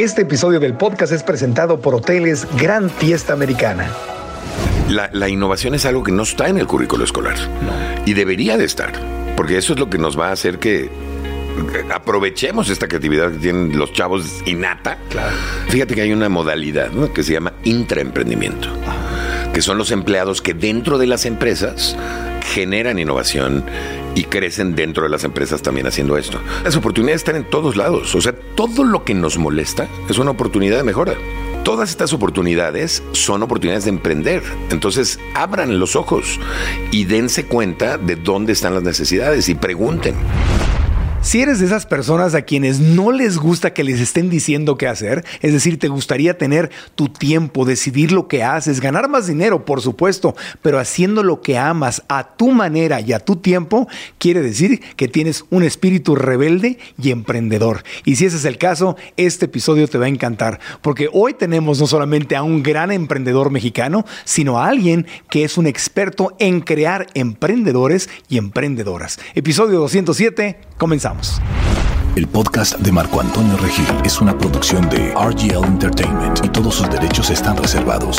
Este episodio del podcast es presentado por Hoteles Gran Fiesta Americana. La, innovación es algo que no está en el currículo escolar. Y debería de estar, porque eso es lo que nos va a hacer que aprovechemos esta creatividad que tienen los chavos innata. Fíjate que hay una modalidad que se llama intraemprendimiento, que son los empleados que dentro de las empresas generan innovación y crecen dentro de las empresas también haciendo esto. Las oportunidades están en todos lados. O sea, todo lo que nos molesta es una oportunidad de mejora. Todas estas oportunidades son oportunidades de emprender. Entonces, abran los ojos y dense cuenta de dónde están las necesidades y pregunten. Si eres de esas personas a quienes no les gusta que les estén diciendo qué hacer, es decir, te gustaría tener tu tiempo, decidir lo que haces, ganar más dinero, por supuesto, pero haciendo lo que amas a tu manera y a tu tiempo, quiere decir que tienes un espíritu rebelde y emprendedor. Y si ese es el caso, este episodio te va a encantar, porque hoy tenemos no solamente a un gran emprendedor mexicano, sino a alguien que es un experto en crear emprendedores y emprendedoras. Episodio 207, comenzamos. El podcast de Marco Antonio Regil es una producción de RGL Entertainment y todos sus derechos están reservados.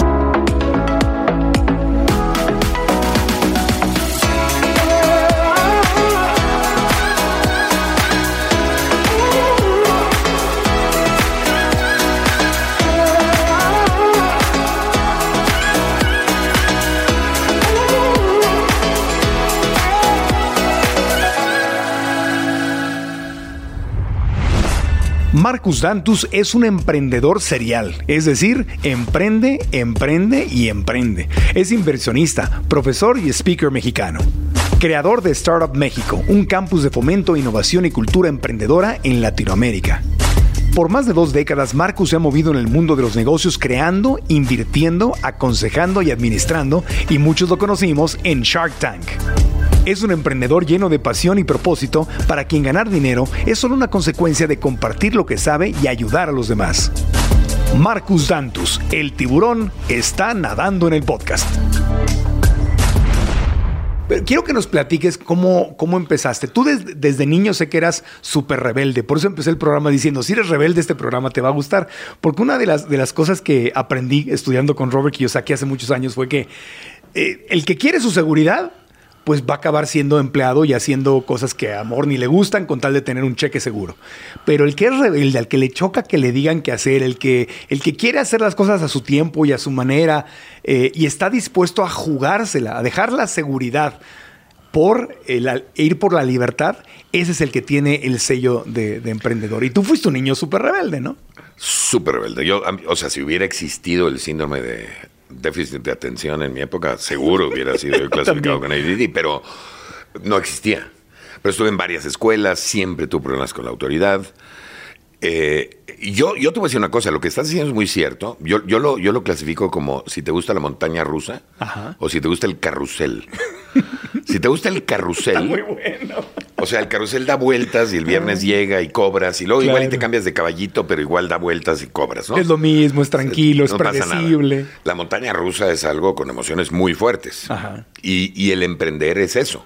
Marcus Dantus es un emprendedor serial, es decir, emprende, emprende y emprende. Es inversionista, profesor y speaker mexicano. Creador de Startup México, un campus de fomento, innovación y cultura emprendedora en Latinoamérica. Por más de dos décadas, Marcus se ha movido en el mundo de los negocios creando, invirtiendo, aconsejando y administrando, y muchos lo conocimos en Shark Tank. Es un emprendedor lleno de pasión y propósito para quien ganar dinero es solo una consecuencia de compartir lo que sabe y ayudar a los demás. Marcus Dantus, el tiburón, está nadando en el podcast. Pero quiero que nos platiques cómo, cómo empezaste. Tú desde niño sé que eras súper rebelde, por eso empecé el programa diciendo, si eres rebelde este programa te va a gustar, porque una de las, de las cosas que aprendí estudiando con Robert Kiyosaki hace muchos años fue que eh, el que quiere su seguridad pues va a acabar siendo empleado y haciendo cosas que a amor ni le gustan con tal de tener un cheque seguro. Pero el que es rebelde, al que le choca que le digan qué hacer, el que, el que quiere hacer las cosas a su tiempo y a su manera eh, y está dispuesto a jugársela, a dejar la seguridad por el, ir por la libertad, ese es el que tiene el sello de, de emprendedor. Y tú fuiste un niño súper rebelde, ¿no? Súper rebelde. Yo, o sea, si hubiera existido el síndrome de déficit de atención en mi época, seguro hubiera sido clasificado con ADD, pero no existía. Pero estuve en varias escuelas, siempre tuve problemas con la autoridad. Eh, yo, yo te voy a decir una cosa, lo que estás diciendo es muy cierto. Yo, yo, lo, yo lo clasifico como si te gusta la montaña rusa o si te gusta el carrusel. si te gusta el carrusel. muy bueno. O sea, el carrusel da vueltas y el viernes llega y cobras y luego igual y te cambias de caballito, pero igual da vueltas y cobras, ¿no? Es lo mismo, es tranquilo, es predecible. La montaña rusa es algo con emociones muy fuertes. Y, y el emprender es eso.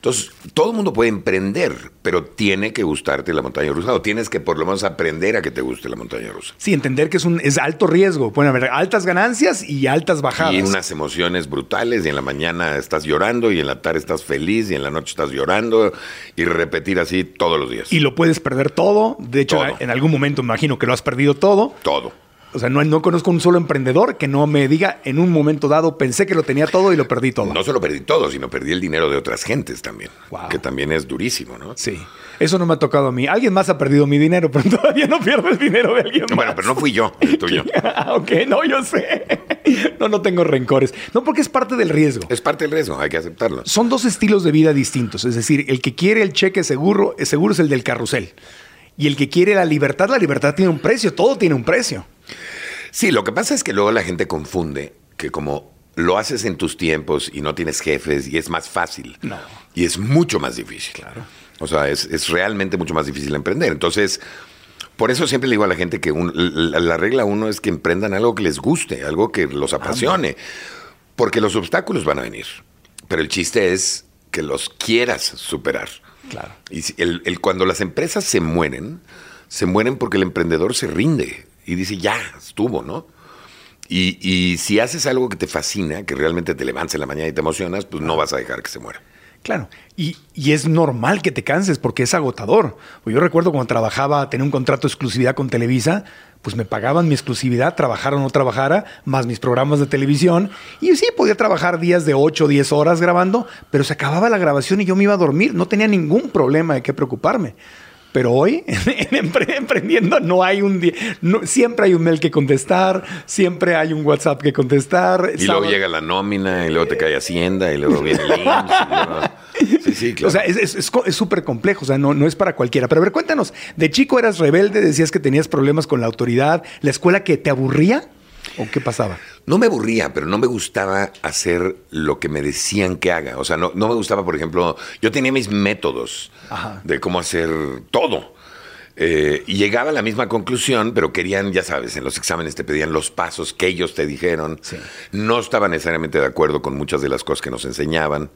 Entonces, todo el mundo puede emprender, pero tiene que gustarte la montaña rusa o tienes que por lo menos aprender a que te guste la montaña rusa. Sí, entender que es un es alto riesgo. Pueden haber altas ganancias y altas bajadas. Y unas emociones brutales y en la mañana estás llorando y en la tarde estás feliz y en la noche estás llorando y repetir así todos los días. Y lo puedes perder todo. De hecho, en algún momento me imagino que lo has perdido todo. Todo. O sea, no, no conozco un solo emprendedor que no me diga en un momento dado pensé que lo tenía todo y lo perdí todo. No solo perdí todo, sino perdí el dinero de otras gentes también. Que también es durísimo, ¿no? Sí. Eso no me ha tocado a mí. Alguien más ha perdido mi dinero, pero todavía no pierdo el dinero de alguien más. Bueno, pero no fui yo, el tuyo. Ah, ok, no, yo sé. No, no tengo rencores. No, porque es parte del riesgo. Es parte del riesgo, hay que aceptarlo. Son dos estilos de vida distintos. Es decir, el que quiere el cheque seguro, seguro es el del carrusel. Y el que quiere la libertad, la libertad tiene un precio. Todo tiene un precio. Sí, lo que pasa es que luego la gente confunde que como lo haces en tus tiempos y no tienes jefes y es más fácil. No. Y es mucho más difícil. Claro. O sea, es, realmente mucho más difícil emprender. Entonces, por eso siempre le digo a la gente que la, regla uno es que emprendan algo que les guste, algo que los apasione. Porque los obstáculos van a venir. Pero el chiste es que los quieras superar. Claro. Y el, cuando las empresas se mueren, se mueren porque el emprendedor se rinde y dice, ya, estuvo, ¿no? Y, y si haces algo que te fascina, que realmente te levantes en la mañana y te emocionas, pues no vas a dejar que se muera. Claro, y, y, es normal que te canses porque es agotador. Pues yo recuerdo cuando trabajaba, tenía un contrato de exclusividad con Televisa, pues me pagaban mi exclusividad, trabajara o no trabajara, más mis programas de televisión. Y sí, podía trabajar días de 8 o 10 horas grabando, pero se acababa la grabación y yo me iba a dormir. No tenía ningún problema de qué preocuparme. Pero hoy, en emprendiendo, no hay un día. No, siempre hay un mail que contestar, siempre hay un WhatsApp que contestar. Y luego llega la nómina, y luego te cae Hacienda, y luego viene el IMSS. Sí, sí, claro. O sea, es súper complejo, o sea, no, no es para cualquiera. Pero a ver, cuéntanos, de chico eras rebelde, decías que tenías problemas con la autoridad, la escuela que te aburría. ¿O qué pasaba? No me aburría, pero no me gustaba hacer lo que me decían que haga. O sea, no, no me gustaba, por ejemplo, yo tenía mis métodos de cómo hacer todo. Eh, y llegaba a la misma conclusión, pero querían, ya sabes, en los exámenes te pedían los pasos que ellos te dijeron. No estaba necesariamente de acuerdo con muchas de las cosas que nos enseñaban.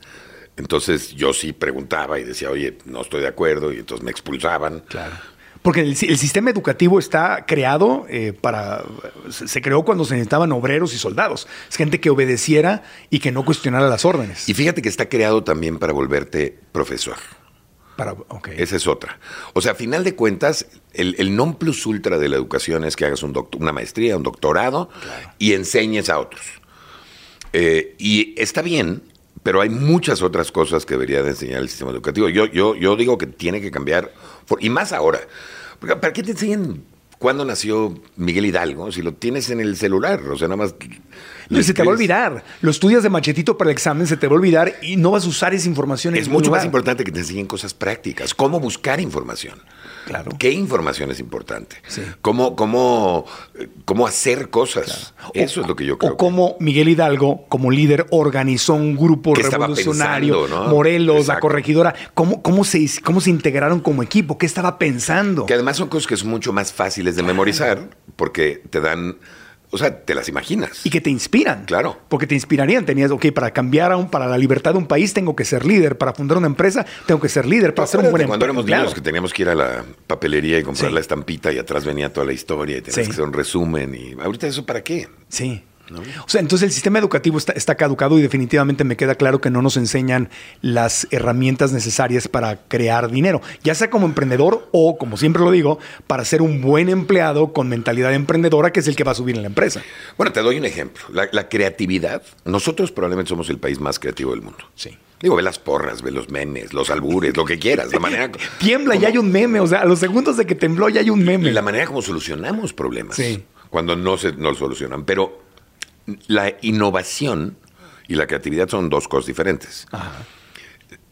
Entonces yo sí preguntaba y decía, oye, no estoy de acuerdo, y entonces me expulsaban. Claro. Porque el, sistema educativo está creado eh, para. Se creó cuando se necesitaban obreros y soldados. Es gente que obedeciera y que no cuestionara las órdenes. Y fíjate que está creado también para volverte profesor. Para, Esa es otra. O sea, a final de cuentas, el, non plus ultra de la educación es que hagas un una maestría, un doctorado y enseñes a otros. Eh, y está bien, pero hay muchas otras cosas que debería de enseñar el sistema educativo. Yo, yo, yo digo que tiene que cambiar, y más ahora. ¿Para qué te enseñan cuándo nació Miguel Hidalgo si lo tienes en el celular? O sea, nada más. se te va a olvidar. Lo estudias de machetito para el examen, se te va a olvidar y no vas a usar esa información. Es mucho más importante que te enseñen cosas prácticas. Cómo buscar información. Claro. ¿Qué información es importante? ¿Cómo, cómo, cómo hacer cosas? Eso es lo que yo creo. O cómo Miguel Hidalgo, como líder, organizó un grupo revolucionario, Morelos, la corregidora. ¿Cómo, cómo, se, ¿Cómo se integraron como equipo? ¿Qué estaba pensando? Que además son cosas que son mucho más fáciles de memorizar porque te dan o sea, te las imaginas. Y que te inspiran. Claro. Porque te inspirarían. Tenías, ok, para cambiar a un, para la libertad de un país tengo que ser líder. Para fundar una empresa tengo que ser líder. Para ser un buen Cuando éramos niños que teníamos que ir a la papelería y comprar la estampita y atrás venía toda la historia y tenías que hacer un resumen. Y ahorita eso para qué? Sí. O sea, entonces el sistema educativo está, caducado y definitivamente me queda claro que no nos enseñan las herramientas necesarias para crear dinero, ya sea como emprendedor o, como siempre lo digo, para ser un buen empleado con mentalidad emprendedora, que es el que va a subir en la empresa. Bueno, te doy un ejemplo. La, creatividad. Nosotros probablemente somos el país más creativo del mundo. Sí. Digo, ve las porras, ve los memes, los albures, lo que quieras. La manera Tiembla y hay un meme. O sea, a los segundos de que tembló ya hay un meme. Y la manera como solucionamos problemas. Cuando no se no solucionan. Pero la innovación y la creatividad son dos cosas diferentes.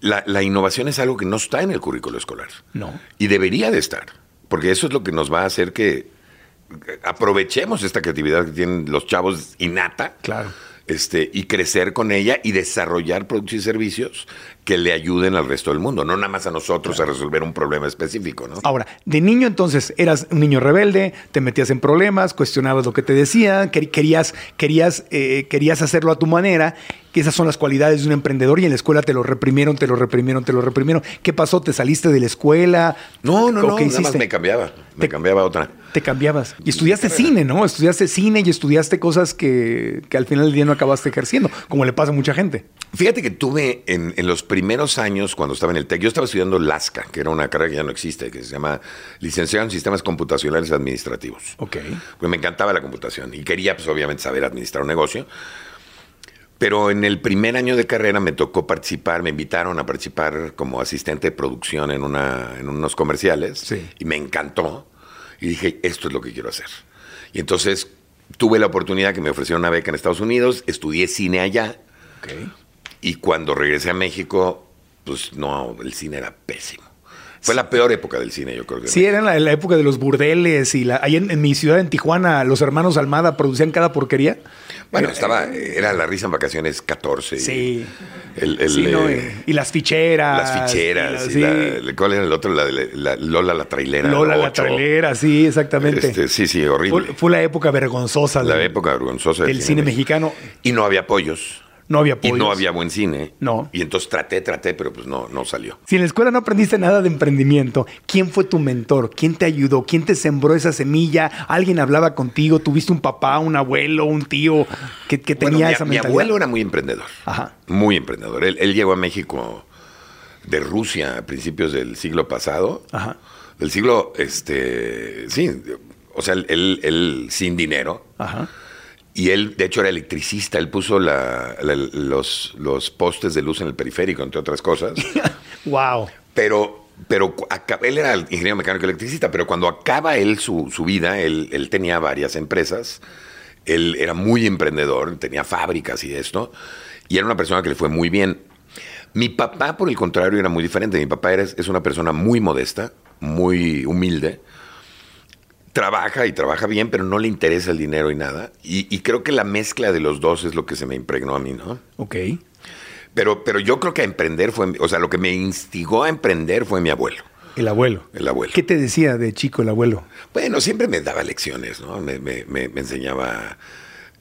La, innovación es algo que no está en el currículo escolar. No. Y debería de estar, porque eso es lo que nos va a hacer que aprovechemos esta creatividad que tienen los chavos innata. Claro este, y crecer con ella y desarrollar productos y servicios que le ayuden al resto del mundo, no nada más a nosotros a resolver un problema específico, ¿no? Ahora, de niño entonces eras un niño rebelde, te metías en problemas, cuestionabas lo que te decían, querías, querías, eh, querías hacerlo a tu manera, que esas son las cualidades de un emprendedor y en la escuela te lo reprimieron, te lo reprimieron, te lo reprimieron. ¿Qué pasó? ¿Te saliste de la escuela? No, no, no, nada más me cambiaba, me cambiaba otra. Te cambiaba. Y estudiaste cine, ¿no? Estudiaste cine y estudiaste cosas que, al final del día no acabaste ejerciendo, como le pasa a mucha gente. Fíjate que tuve en, en los primeros años, cuando estaba en el TEC, yo estaba estudiando LASCA, que era una carrera que ya no existe, que se llama Licenciado en Sistemas Computacionales Administrativos. Ok. Pues me encantaba la computación y quería, pues obviamente, saber administrar un negocio. Pero en el primer año de carrera me tocó participar, me invitaron a participar como asistente de producción en, una, en unos comerciales sí. y me encantó. Y dije, esto es lo que quiero hacer. Y entonces tuve la oportunidad que me ofrecieron una beca en Estados Unidos, estudié cine allá. Y cuando regresé a México, pues no, el cine era pésimo. Fue la peor época del cine, yo creo que. Sí, era en la, época de los burdeles y la, ahí en, mi ciudad, en Tijuana, los hermanos Almada producían cada porquería. Bueno, estaba, era la risa en vacaciones 14. Sí. El, eh, y las ficheras. Las ficheras. ¿Cuál era el otro? La, Lola la trailera. Lola la trailera, sí, exactamente. Este, sí, sí, horrible. Fue, la época vergonzosa. La época vergonzosa del, cine, mexicano. Y no había apoyos. No había Y no había buen cine. No. Y entonces traté, traté, pero pues no, no salió. Si en la escuela no aprendiste nada de emprendimiento, ¿quién fue tu mentor? ¿Quién te ayudó? ¿Quién te sembró esa semilla? ¿Alguien hablaba contigo? ¿Tuviste un papá, un abuelo, un tío que, que Bueno, tenía mi, esa mi mentalidad? abuelo era muy emprendedor. Ajá. Muy emprendedor. Él, él llegó a México de Rusia a principios del siglo pasado. Ajá. Del siglo, este, sí, o sea, él, él- él sin dinero. Ajá. Y él, de hecho, era electricista. Él puso la- la- los, los postes de luz en el periférico, entre otras cosas. Wow. Pero, pero él era ingeniero mecánico electricista, pero cuando acaba él su, su vida, él, él tenía varias empresas. Él era muy emprendedor, tenía fábricas y esto. Y era una persona que le fue muy bien. Mi papá, por el contrario, era muy diferente. Mi papá era- es una persona muy modesta, muy humilde. Trabaja y trabaja bien, pero no le interesa el dinero y nada. Y, y creo que la mezcla de los dos es lo que se me impregnó a mí, ¿no? Ok. Pero, pero yo creo que a emprender fue, o sea, lo que me instigó a emprender fue mi abuelo, El abuelo. el abuelo. ¿Qué te decía de chico el abuelo? Bueno, siempre me daba lecciones, ¿no? Me, me- me- me enseñaba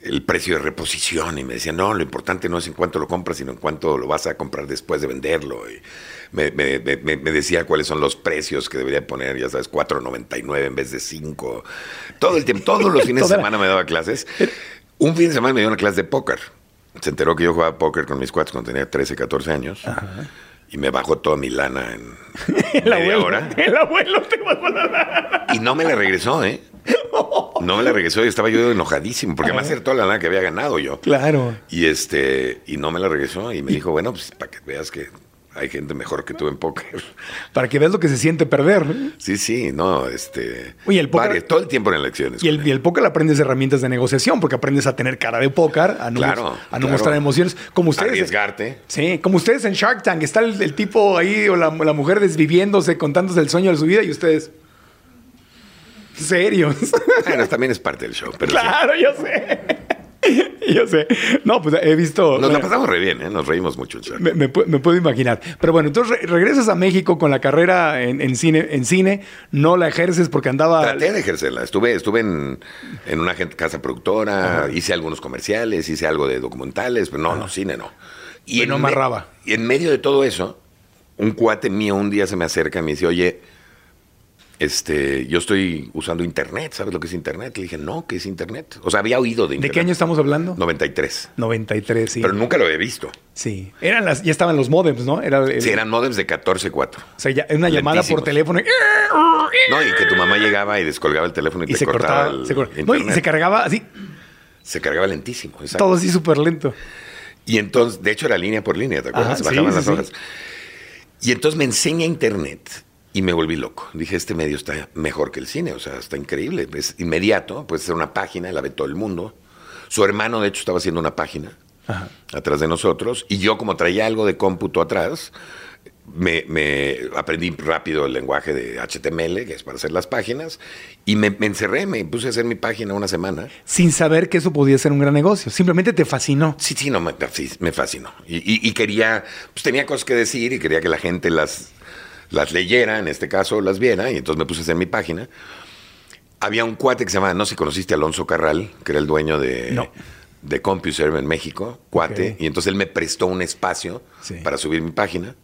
el precio de reposición y me decía, no, lo importante no es en cuánto lo compras, sino en cuánto lo vas a comprar después de venderlo. Y me, me- me- me- decía cuáles son los precios que debería poner, ya sabes, 4.99 en vez de 5. Todo el tiempo, todos los fines de semana me daba clases. Un fin de semana me dio una clase de póker. Se enteró que yo jugaba póker con mis cuates cuando tenía 13, 14 años. Y me bajó toda mi lana en El media abuelo. hora. El abuelo te bajó la lana. Y no me la regresó, ¿eh? No me la regresó y estaba yo enojadísimo, porque además era toda la lana que había ganado yo. Claro. Y este, y no me la regresó y me dijo, bueno, pues para que veas que hay gente mejor que tú en póker. Para que veas lo que se siente perder. Sí, sí, no, este. Oye, el póker- varias- todo el tiempo en elecciones. Y el, y el póker aprendes herramientas de negociación, porque aprendes a tener cara de póker, a no, Claro, a no claro. mostrar emociones. Como ustedes. Arriesgarte. Sí, como ustedes en Shark Tank. Está el, el tipo ahí o la, la mujer desviviéndose, contándose el sueño de su vida y ustedes. Serios. Bueno, también es parte del show, pero sí. claro, yo sé. yo sé. No, pues he visto. Nos la pasamos re bien, ¿eh? Nos reímos mucho me, me me puedo imaginar. Pero bueno, entonces re- regresas a México con la carrera en, en cine, en cine, no la ejerces porque andaba. Traté de ejercerla. Estuve, estuve en, en una casa productora, hice algunos comerciales, hice algo de documentales, pero no, no, cine no. Pero no amarraba. Y en medio de todo eso, un cuate mío un día se me acerca y me dice, oye, este, yo estoy usando internet, ¿sabes lo que es internet? Le dije, no, ¿qué es internet? O sea, había oído de ¿De internet. qué año estamos hablando? 93. 93, sí. Pero nunca lo había visto. Sí. Eran las, ya estaban los modems, ¿no? Era, el- Sí, eran modems de 14.4. O sea, ya, una llamada por teléfono y, No, y que tu mamá llegaba y descolgaba el teléfono y, y te se cortaba, cortaba. el se, cor- no, y se cargaba así, Se cargaba lentísimo. exacto. todo así súper lento. Y entonces, de hecho, era línea por línea, ¿te acuerdas? Sí, Bajaban sí, las sí. hojas. Y entonces me enseña internet y me volví loco. Dije, este medio está mejor que el cine, o sea, está increíble. Es inmediato, puede ser una página, la ve todo el mundo. Su hermano, de hecho, estaba haciendo una página Ajá. atrás de nosotros. Y yo, como traía algo de cómputo atrás, me, me aprendí rápido el lenguaje de HTML, que es para hacer las páginas, y me, me encerré, me puse a hacer mi página una semana. Sin saber que eso podía ser un gran negocio. Simplemente te fascinó. Sí, sí, no, me, sí, me fascinó. Y, y- y quería, pues tenía cosas que decir y quería que la gente las, las leyera, en este caso las viera, y entonces me puse a hacer mi página. Había un cuate que se llama, no sé si conociste Alonso Carral, que era el dueño de, No. de CompuServe en México, cuate, y entonces él me prestó un espacio Sí. para subir mi página.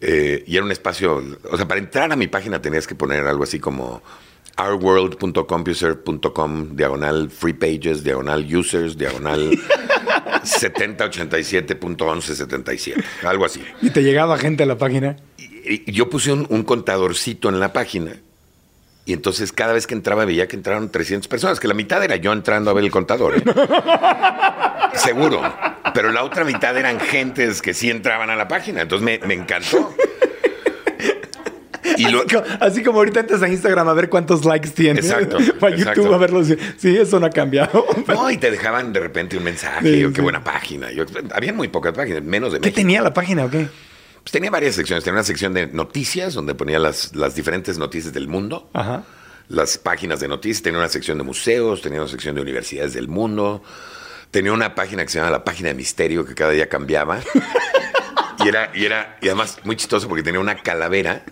Eh, y era un espacio, o sea, para entrar a mi página tenías que poner algo así como ourworld.compuserve.com, diagonal free pages, diagonal users, diagonal 7087.1177, algo así. Y te llegaba gente a la página. Yo puse un, un contadorcito en la página y entonces cada vez que entraba veía que entraron 300 personas, que la mitad era yo entrando a ver el contador. ¿eh? Seguro. Pero la otra mitad eran gentes que sí entraban a la página. Entonces me, me encantó. Y lo- Así, como, así como ahorita entras a Instagram a ver cuántos likes tienes. Exacto, Para YouTube a verlos. Sí, eso no ha cambiado. no, y te dejaban de repente un mensaje, Sí, o qué sí. buena página. Yo, había muy pocas páginas, menos de ¿Qué México. tenía la página o qué? Pues tenía varias secciones. Tenía una sección de noticias, donde ponía las, las diferentes noticias del mundo. Ajá. las páginas de noticias, tenía una sección de museos, tenía una sección de universidades del mundo, tenía una página que se llama la página de misterio que cada día cambiaba. y era, y era, y además muy chistoso porque tenía una calavera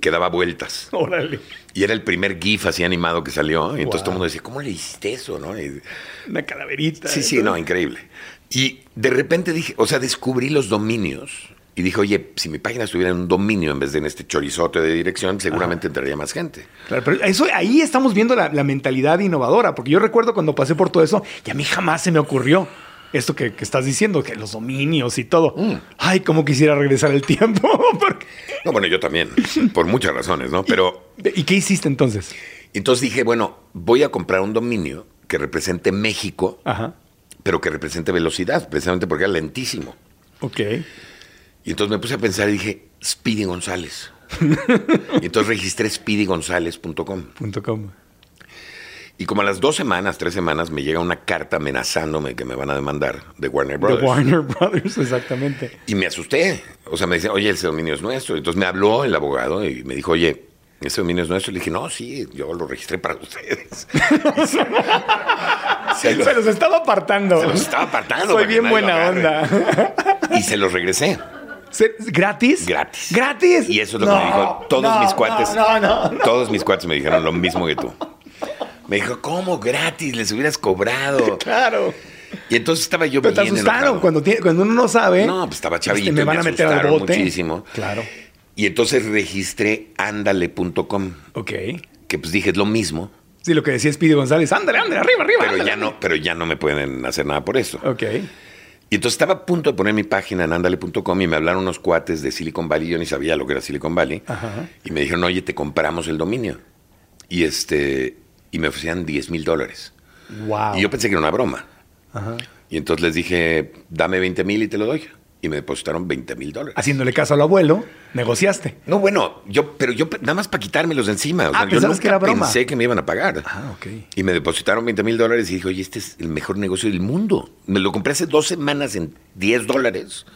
que daba vueltas. Órale. Y era el primer GIF así animado que salió. Y entonces Wow. todo el mundo decía, ¿cómo le hiciste eso? ¿no? Y- Una calaverita. sí, sí, no, increíble. Y de repente dije, o sea, descubrí los dominios. Y dije, oye, si mi página estuviera en un dominio en vez de en este chorizote de dirección, seguramente entraría más gente. Claro, pero eso, ahí estamos viendo la, la mentalidad innovadora, porque yo recuerdo cuando pasé por todo eso y a mí jamás se me ocurrió esto que, que estás diciendo, que los dominios y todo. Mm. Ay, cómo quisiera regresar el tiempo. porque- No, bueno, yo también, por muchas razones, ¿no? Pero ¿Y qué hiciste entonces? entonces dije, bueno, voy a comprar un dominio que represente México, Ajá. pero que represente velocidad, precisamente porque era lentísimo. Ok. Y entonces me puse a pensar y dije, Speedy González. y entonces registré speedygonzález.com. Com. Y como a las dos semanas, tres semanas, me llega una carta amenazándome que me van a demandar de Warner The Brothers. Warner Brothers, exactamente. Y me asusté. O sea, me dice, oye, ese dominio es nuestro. Entonces me habló el abogado y me dijo, oye, ese dominio es nuestro. Le dije, no, sí, yo lo registré para ustedes. Se, se lo- Se los estaba apartando. se los estaba apartando. Soy bien buena onda. Y se los regresé. ¿Gratis? Gratis. ¿Gratis? Y eso es lo que me dijo. Todos no, mis cuates. No, no, no. Todos mis cuates me dijeron lo mismo que tú. Me dijo, ¿cómo gratis? Les hubieras cobrado. Claro. Y entonces estaba yo Pero te asustaron cuando, tiene- cuando uno no sabe. No, pues estaba chavito. este, me y van a meter al bote. muchísimo. Claro. Y entonces registré andale.com, Ok. que pues dije es lo mismo, Sí, lo que decía Speedy González. Ándale, ándale, arriba, arriba. pero ándale, ya no, pero ya no me pueden hacer nada por eso. Ok. Y entonces estaba a punto de poner mi página en andale.com y me hablaron unos cuates de Silicon Valley, yo ni sabía lo que era Silicon Valley, Ajá. y me dijeron, oye, te compramos el dominio. Y este, y me ofrecían 10 mil dólares. Wow. Y yo pensé que era una broma. Ajá. Y entonces les dije, dame 20 mil y te lo doy. Y me depositaron 20 mil dólares. Haciéndole caso al abuelo, negociaste. No, bueno, yo, pero yo nada más para quitármelos de encima. O Ah, sea, yo pensabas nunca que era broma. pensé que me iban a pagar. Ah, ok. Y me depositaron 20 mil dólares y dije, oye, este es el mejor negocio del mundo. Me lo compré hace dos semanas en 10 dólares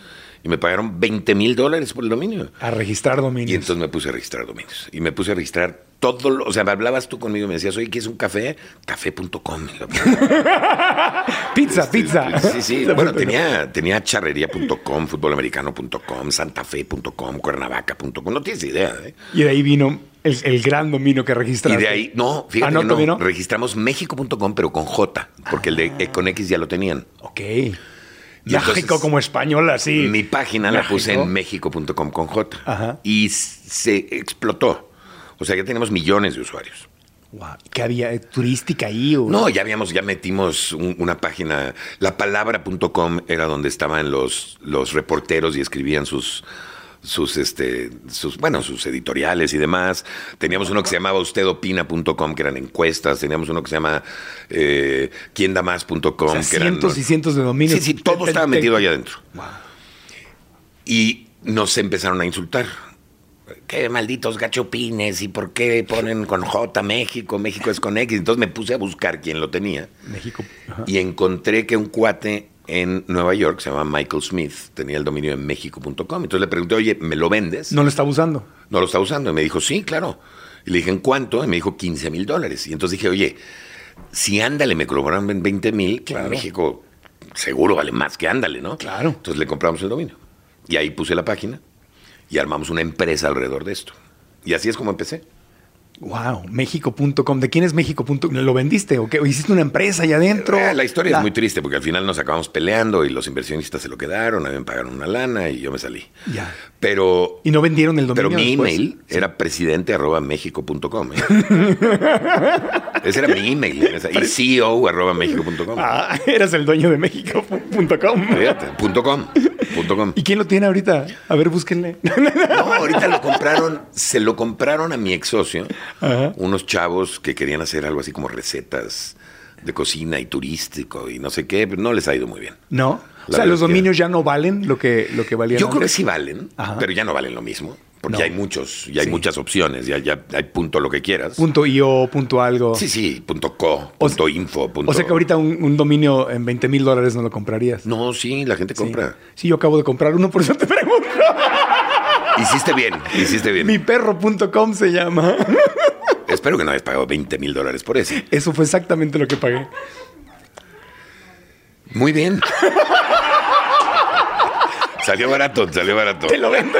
y me pagaron 20 mil dólares por el dominio. A registrar dominios. Y entonces me puse a registrar dominios. Y me puse a registrar todo, lo- o sea, me hablabas tú conmigo y me decías, oye, ¿qué es un café? Café.com. Pizza, pizza. Sí, sí. Bueno, tenía, tenía charrería.com, futbolamericano.com, santafe.com, cuernavaca.com. No tienes idea, ¿eh? Y de ahí vino el, el gran dominio que Y registraste. de ahí, no, fíjate Ah, ¿no? que no. Registramos México.com, pero con J, porque el de eh, con X ya lo tenían. Ok. México como español, así. Mi página la puse en México.com con J. Ajá. Y se explotó. O sea, ya tenemos millones de usuarios. ¿Qué había? ¿Eh, ¿Turística ahí? O... No, ya habíamos, ya metimos un- una página, la palabra.com era donde estaban los, los reporteros y escribían sus, sus, este, sus, bueno, sus editoriales y demás. Teníamos uno que se llamaba ustedopina.com, que eran encuestas. Teníamos uno que se llama eh, quiendamás.com, O sea, que eran... cientos y cientos de dominios. Sí, sí, todo Te- estaba te- metido allá adentro. Wow. Y nos empezaron a insultar. Qué malditos gachopines y por qué ponen con J México, México es con X. Entonces me puse a buscar quién lo tenía México. Ajá. y encontré que un cuate en Nueva York, se llama Michael Smith, tenía el dominio en México.com. Entonces le pregunté, oye, ¿me lo vendes? No lo estaba usando. No lo está usando. Y me dijo, sí, claro. Y le dije, ¿en cuánto? Y me dijo, 15 mil dólares. Y entonces dije, oye, si ándale me cobraron en 20 mil, Claro. en México seguro vale más que ándale, ¿no? Claro. Entonces le compramos el dominio. Y ahí puse la página y armamos una empresa alrededor de esto. Y así es como empecé. Wow, México.com. ¿De quién es México.com? ¿Lo vendiste o qué? ¿O ¿Hiciste una empresa allá adentro? Eh, La historia La- es muy triste porque al final nos acabamos peleando y los inversionistas se lo quedaron, a mí me pagaron una lana y yo me salí. Ya. Pero, Y no vendieron el dominio pero mi después? email era presidente arroba mexico.com. ¿eh? Ese era mi email. Y CEO arroba mexico.com. Ah, eras el dueño de México.com. Fíjate, punto com, punto com. ¿Y quién lo tiene ahorita? A ver, búsquenle. No, ahorita lo compraron, se lo compraron a mi ex socio, Ajá. unos chavos que querían hacer algo así como recetas de cocina y turístico y no sé qué, pero no les ha ido muy bien. ¿No? O sea, los que- dominios ya no valen lo que, lo que valían Yo creo que sí valen, Ajá. pero ya no valen lo mismo, porque No. ya hay muchos, ya hay Sí. muchas opciones, ya, ya hay punto lo que quieras. Punto .io, punto algo. Sí, sí, punto co, O punto info, punto... O sea que ahorita un, un dominio en 20 mil dólares no lo comprarías. No, sí, la gente Sí. compra. Sí, yo acabo de comprar uno, por eso te pregunto. Hiciste bien, hiciste bien. Miperro.com se llama. Espero que no hayas pagado 20 mil dólares por eso. Eso fue exactamente lo que pagué. Muy bien. salió barato, salió barato. Te lo vendo.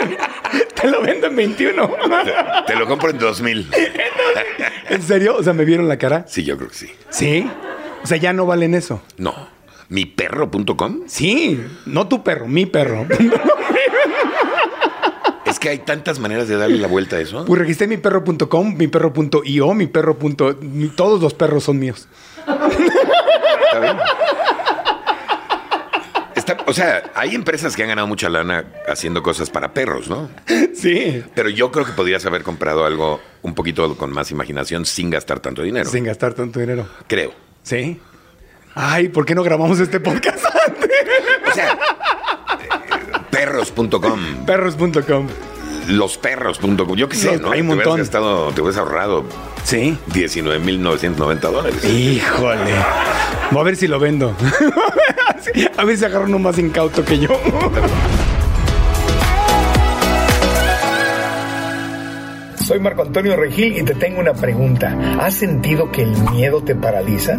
Te lo vendo en 21. Te, te lo compro en 2000. ¿En serio? O sea, ¿me vieron la cara? Sí, yo creo que sí. Sí. O sea, ya no valen eso. No. ¿Miperro.com? Sí. No tu perro, mi perro. Es que hay tantas maneras de darle la vuelta a eso. Pues registré mi perro.com, mi perro.io, mi perro. Todos los perros son míos. ¿Está bien? Está- o sea, hay empresas que han ganado mucha lana haciendo cosas para perros, ¿no? Sí. Pero yo creo que podrías haber comprado algo un poquito con más imaginación sin gastar tanto dinero. Sin gastar tanto dinero. Creo. Sí. Ay, ¿por qué no grabamos este podcast antes? O sea, perros.com, Perros.com. losperros.com, yo qué sé, Los- ¿no? hay un montón. gastado, te hubieras ahorrado Sí. 19.990 dólares. Híjole. Voy a ver si lo vendo. a ver si agarro uno más incauto que yo. Soy Marco Antonio Regil y te tengo una pregunta. ¿Has sentido que el miedo te paraliza?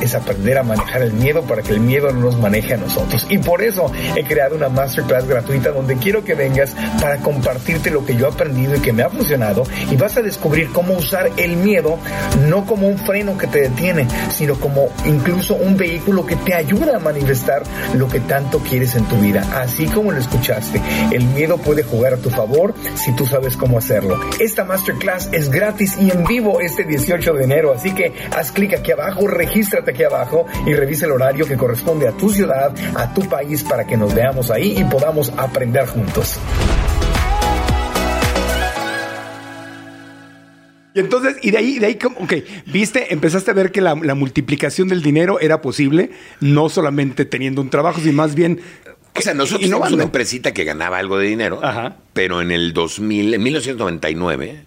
es aprender a manejar el miedo para que el miedo no nos maneje a nosotros. Y por eso he creado una masterclass gratuita donde quiero que vengas para compartirte lo que yo he aprendido y que me ha funcionado y vas a descubrir cómo usar el miedo no como un freno que te detiene, sino como incluso un vehículo que te ayuda a manifestar lo que tanto quieres en tu vida. Así como lo escuchaste, el miedo puede jugar a tu favor si tú sabes cómo hacerlo. Esta masterclass es gratis y en vivo este 18 de enero, así que haz clic aquí abajo, aquí abajo y revisa el horario que corresponde a tu ciudad, a tu país para que nos veamos ahí y podamos aprender juntos. Y entonces, y de ahí, de ahí, como- ok, viste, empezaste a ver que la, la multiplicación del dinero era posible, no solamente teniendo un trabajo, sino más bien. O sea, nosotros teníamos una empresita que ganaba algo de dinero, Ajá. pero en el 2000, en 1999,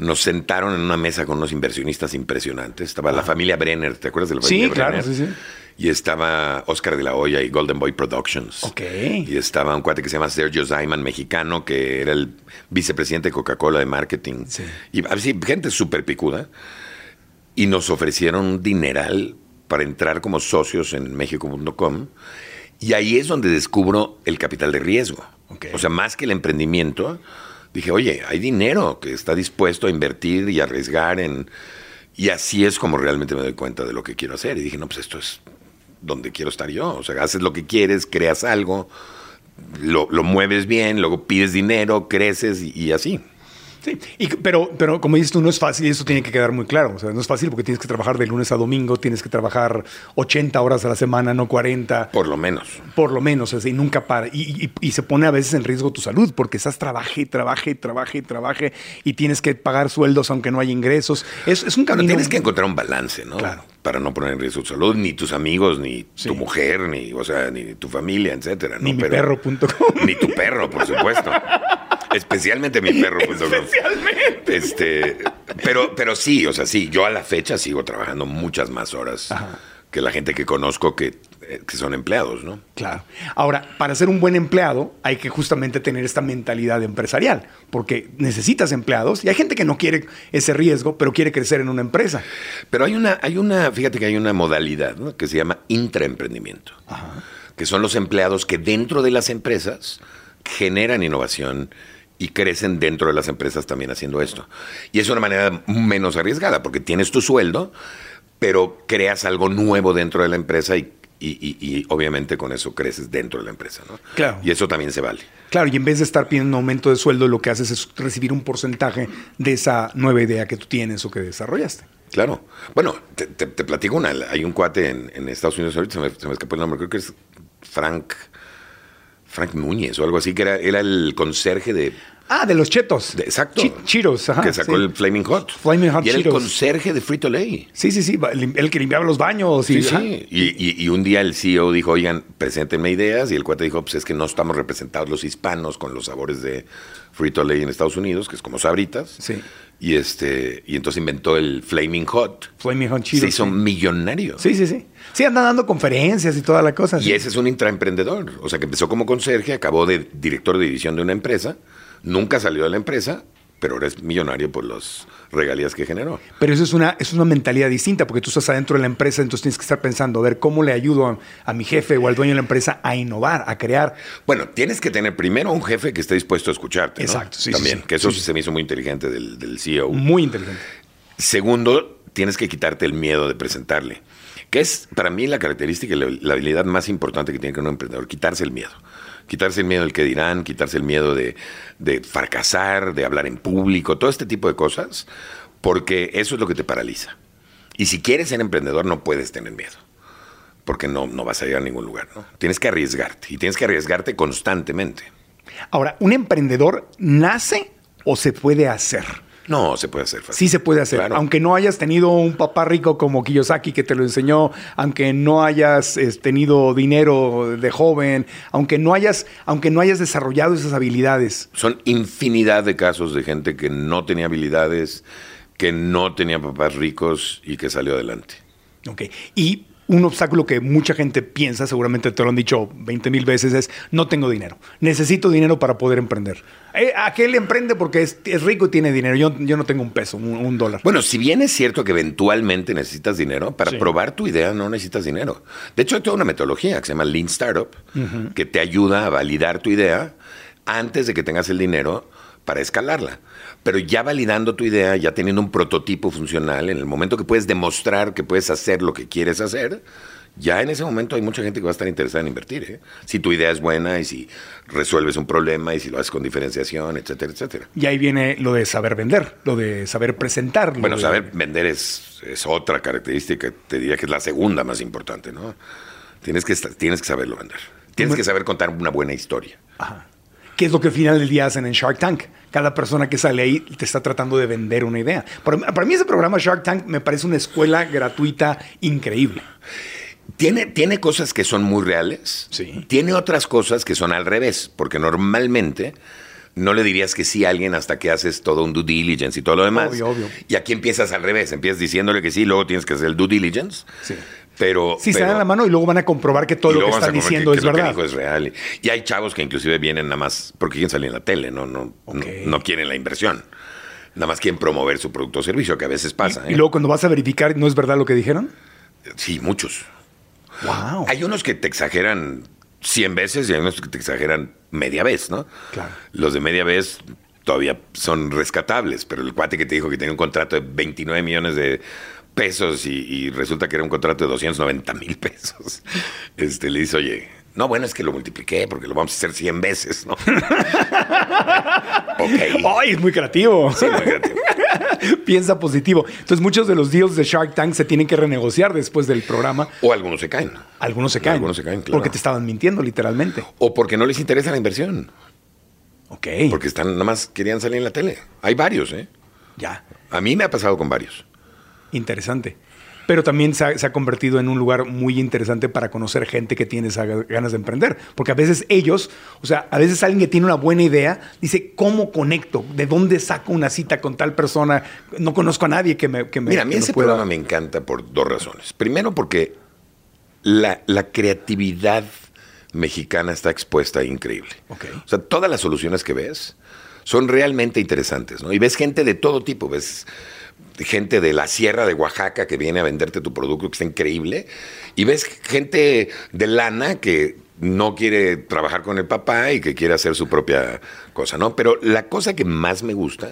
nos sentaron en una mesa con unos inversionistas impresionantes. Estaba la familia Brenner, ¿te acuerdas de la Ah. Sí, claro, Brenner? sí, sí. Y estaba Oscar de la Hoya y Golden Boy Productions. Ok. Y estaba un cuate que se llama Sergio Zayman, mexicano, que era el vicepresidente de Coca-Cola de marketing. Sí. Y así, gente súper picuda. Y nos ofrecieron un dineral para entrar como socios en México.com. Y ahí es donde descubro el capital de riesgo. Ok. O sea, más que el emprendimiento, dije, oye, hay dinero que está dispuesto a invertir y arriesgar en... Y así es como realmente me doy cuenta de lo que quiero hacer. Y dije, no, pues esto es donde quiero estar yo. O sea, haces lo que quieres, creas algo, lo, lo mueves bien, luego pides dinero, creces y, y así. Sí, y- pero, pero como dices tú, no es fácil y eso tiene que quedar muy claro. O sea, no es fácil porque tienes que trabajar de lunes a domingo, tienes que trabajar 80 horas a la semana, no 40. Por lo menos. Por lo menos, así, nunca para. Y, y- y se pone a veces en riesgo tu salud, porque estás trabaje, trabaje, trabaje, trabaje, y tienes que pagar sueldos aunque no haya ingresos. Es, es un camino. tienes que encontrar un balance, ¿no? Claro. Para no poner en riesgo tu salud, ni tus amigos, ni Sí. tu mujer, ni, o sea, ni tu familia, etcétera. ¿no? Ni mi perro.com. Ni tu perro, por supuesto. Especialmente mi perro. Especialmente. Este, pero, pero sí, o sea, sí, yo a la fecha sigo trabajando muchas más horas que la gente que conozco que, eh, que son empleados, ¿no? Claro. Ahora, para ser un buen empleado hay que justamente tener esta mentalidad empresarial, porque necesitas empleados y hay gente que no quiere ese riesgo, pero quiere crecer en una empresa. Pero hay una, hay una, fíjate que hay una modalidad ¿no? que se llama intraemprendimiento, que son los empleados que dentro de las empresas generan innovación y crecen dentro de las empresas también haciendo esto. Y es una manera menos arriesgada, porque tienes tu sueldo, pero creas algo nuevo dentro de la empresa y, y- y- y obviamente con eso creces dentro de la empresa. ¿no? Claro. Y eso también se vale. Claro, y en vez de estar pidiendo un aumento de sueldo, lo que haces es recibir un porcentaje de esa nueva idea que tú tienes o que desarrollaste. Claro. Bueno, te, te- te platico una. Hay un cuate en, en Estados Unidos, ahorita se me, se me escapó el nombre, creo que es Frank, Frank Núñez o algo así, que era, era el conserje de, Ah, de los chetos. De- exacto. Chi- Cheetos, ajá, que sacó sí. el Flaming Hot. Flaming Hot y era el conserje de Frito Lay. Sí, sí, sí. El que limpiaba los baños. Y, Sí, sí. Y, y- y un día el CEO dijo, oigan, preséntenme ideas. Y el cuate dijo, pues es que no estamos representados los hispanos con los sabores de Frito Lay en Estados Unidos, que es como sabritas. Sí. Y, este, y entonces inventó el Flaming Hot. Flaming Hot Se Cheetos. hizo sí. millonario. Sí, sí, sí. Sí, anda dando conferencias y toda la cosa. Y sí. ese es un intraemprendedor. O sea, que empezó como conserje, acabó de director de división de una empresa, nunca salió de la empresa, pero ahora es millonario por las regalías que generó. Pero eso es una, es una mentalidad distinta, porque tú estás adentro de la empresa, entonces tienes que estar pensando, a ver, ¿cómo le ayudo a, a mi jefe o al dueño de la empresa a innovar, a crear? Bueno, tienes que tener primero un jefe que esté dispuesto a escucharte. Exacto, sí, sí, También, sí. que eso Sí, sí. se me hizo muy inteligente del, del CEO. Muy inteligente. Segundo, tienes que quitarte el miedo de presentarle. Que es para mí la característica y la, la habilidad más importante que tiene que un emprendedor, quitarse el miedo. Quitarse el miedo del que dirán, quitarse el miedo de, de fracasar, de hablar en público, todo este tipo de cosas, porque eso es lo que te paraliza. Y si quieres ser emprendedor, no puedes tener miedo, porque no, no vas a llegar a ningún lugar. ¿no? Tienes que arriesgarte y tienes que arriesgarte constantemente. Ahora, ¿un emprendedor nace o se puede hacer? No, se puede hacer fácil. Sí se puede hacer. Claro. Aunque no hayas tenido un papá rico como Kiyosaki que te lo enseñó, aunque no hayas tenido dinero de joven, aunque no hayas, aunque no hayas desarrollado esas habilidades. Son infinidad de casos de gente que no tenía habilidades, que no tenía papás ricos y que salió adelante. Ok. Y un obstáculo que mucha gente piensa, seguramente te lo han dicho 20 mil veces, es no tengo dinero. Necesito dinero para poder emprender. Eh, aquel emprende porque es, es rico y tiene dinero. Yo, yo no tengo un peso, un, un dólar. Bueno, si bien es cierto que eventualmente necesitas dinero, para Sí. probar tu idea no necesitas dinero. De hecho, hay toda una metodología que se llama Lean Startup, que te ayuda a validar tu idea antes de que tengas el dinero para escalarla. Pero ya validando tu idea, ya teniendo un prototipo funcional, en el momento que puedes demostrar que puedes hacer lo que quieres hacer, ya en ese momento hay mucha gente que va a estar interesada en invertir. ¿eh? Si tu idea es buena y si resuelves un problema y si lo haces con diferenciación, etcétera, etcétera. Y ahí viene lo de saber vender, lo de saber presentar. Bueno, de- saber vender es, es otra característica, te diría que es la segunda más importante, ¿no? Tienes que, tienes que saberlo vender. Tienes que saber contar una buena historia. Ajá. ¿Qué es lo que al final del día hacen en Shark Tank? Cada persona que sale ahí te está tratando de vender una idea. Para, para mí ese programa Shark Tank me parece una escuela gratuita increíble. Tiene, tiene cosas que son muy reales. Sí. Tiene otras cosas que son al revés, porque normalmente no le dirías que sí a alguien hasta que haces todo un due diligence y todo lo demás. Obvio, obvio. Y aquí empiezas al revés, empiezas diciéndole que sí, luego tienes que hacer el due diligence. Sí. Pero, se pero- dan la mano y luego van a comprobar que todo y lo que están diciendo que- es que lo que verdad. dijo es real. Y, y hay chavos que inclusive vienen nada más porque quieren salir en la tele, no, no, no, no quieren la inversión. Nada más quieren promover su producto o servicio, que a veces pasa. Y ¿eh? luego cuando vas a verificar, ¿no es verdad lo que dijeron? Sí, muchos. Wow. Hay unos que te exageran 100 veces y hay unos que te exageran media vez, ¿no? Claro. Los de media vez todavía son rescatables, pero el cuate que te dijo que tenía un contrato de 29 millones de pesos y, y resulta que era un contrato de 290 mil pesos, este, le dice, oye, no, bueno, es que lo multipliqué porque lo vamos a hacer 100 veces, ¿no? ok. ¡Ay, es muy creativo! Sí, muy creativo. Piensa positivo. Entonces, muchos de los deals de Shark Tank se tienen que renegociar después del programa. O algunos se caen. Algunos se caen. Algunos se caen, claro. Porque te estaban mintiendo, literalmente. O porque no les interesa la inversión. Ok. Porque están, nada más querían salir en la tele. Hay varios, ¿eh? Ya. A mí me ha pasado con varios. Interesante. Pero también se ha, se ha convertido en un lugar muy interesante para conocer gente que tiene esas ganas de emprender. Porque a veces ellos, o sea, a veces alguien que tiene una buena idea dice, ¿cómo conecto? ¿De dónde saco una cita con tal persona? No conozco a nadie que me... Que me Mira, a mí ese pueda- programa me encanta por dos razones. Primero, porque la, la creatividad mexicana está expuesta increíble. O sea, todas las soluciones que ves son realmente interesantes, ¿no? Y ves gente de todo tipo, ves gente de la sierra de Oaxaca que viene a venderte tu producto, que está increíble, y ves gente de lana que no quiere trabajar con el papá y que quiere hacer su propia cosa, ¿no? Pero la cosa que más me gusta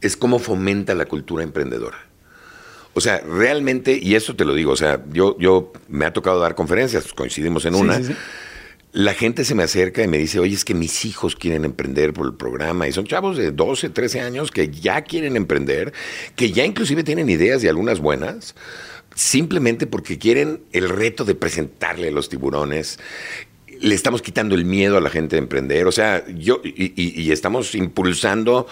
es cómo fomenta la cultura emprendedora. O sea, realmente, y eso te lo digo, o sea, yo, yo me ha tocado dar conferencias, coincidimos en Sí, una. sí, sí. La gente se me acerca y me dice, oye, es que mis hijos quieren emprender por el programa. Y son chavos de 12, 13 años que ya quieren emprender, que ya inclusive tienen ideas y algunas buenas, simplemente porque quieren el reto de presentarle a los tiburones le estamos quitando el miedo a la gente de emprender. O sea, yo y, y- y estamos impulsando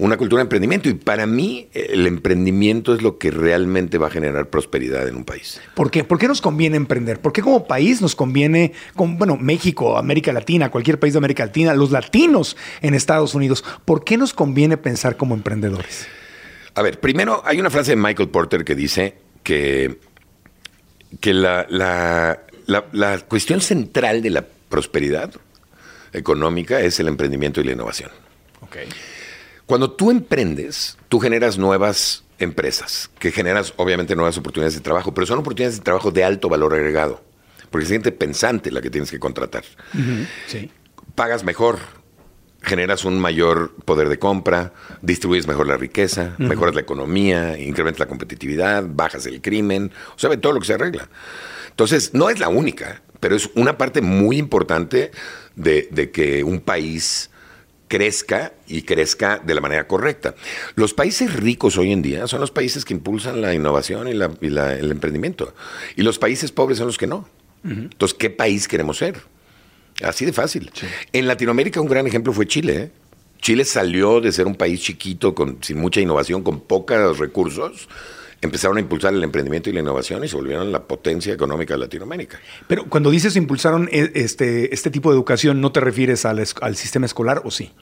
una cultura de emprendimiento. Y para mí, el emprendimiento es lo que realmente va a generar prosperidad en un país. ¿Por qué? ¿Por qué nos conviene emprender? ¿Por qué como país nos conviene, con, bueno, México, América Latina, cualquier país de América Latina, los latinos en Estados Unidos, ¿por qué nos conviene pensar como emprendedores? A ver, primero hay una frase de Michael Porter que dice que, que la, la- la- la cuestión central de la prosperidad económica es el emprendimiento y la innovación. Cuando tú emprendes, tú generas nuevas empresas, que generas obviamente nuevas oportunidades de trabajo, pero son oportunidades de trabajo de alto valor agregado, porque es gente pensante la que tienes que contratar. Sí. Pagas mejor, generas un mayor poder de compra, distribuyes mejor la riqueza, mejoras la economía, incrementas la competitividad, bajas el crimen, o sea, todo lo que se arregla. Entonces, no es la única, pero es una parte muy importante de, de que un país crezca y crezca de la manera correcta. Los países ricos hoy en día son los países que impulsan la innovación y, la- y la- el emprendimiento. Y los países pobres son los que no. Entonces, ¿qué país queremos ser? Así de fácil. En Latinoamérica un gran ejemplo fue Chile. ¿eh? Chile salió de ser un país chiquito, con, sin mucha innovación, con pocos recursos. Empezaron a impulsar el emprendimiento y la innovación y se volvieron la potencia económica de Latinoamérica. Pero cuando dices impulsaron eh, este, este tipo de educación, ¿no te refieres al, al sistema escolar o sí?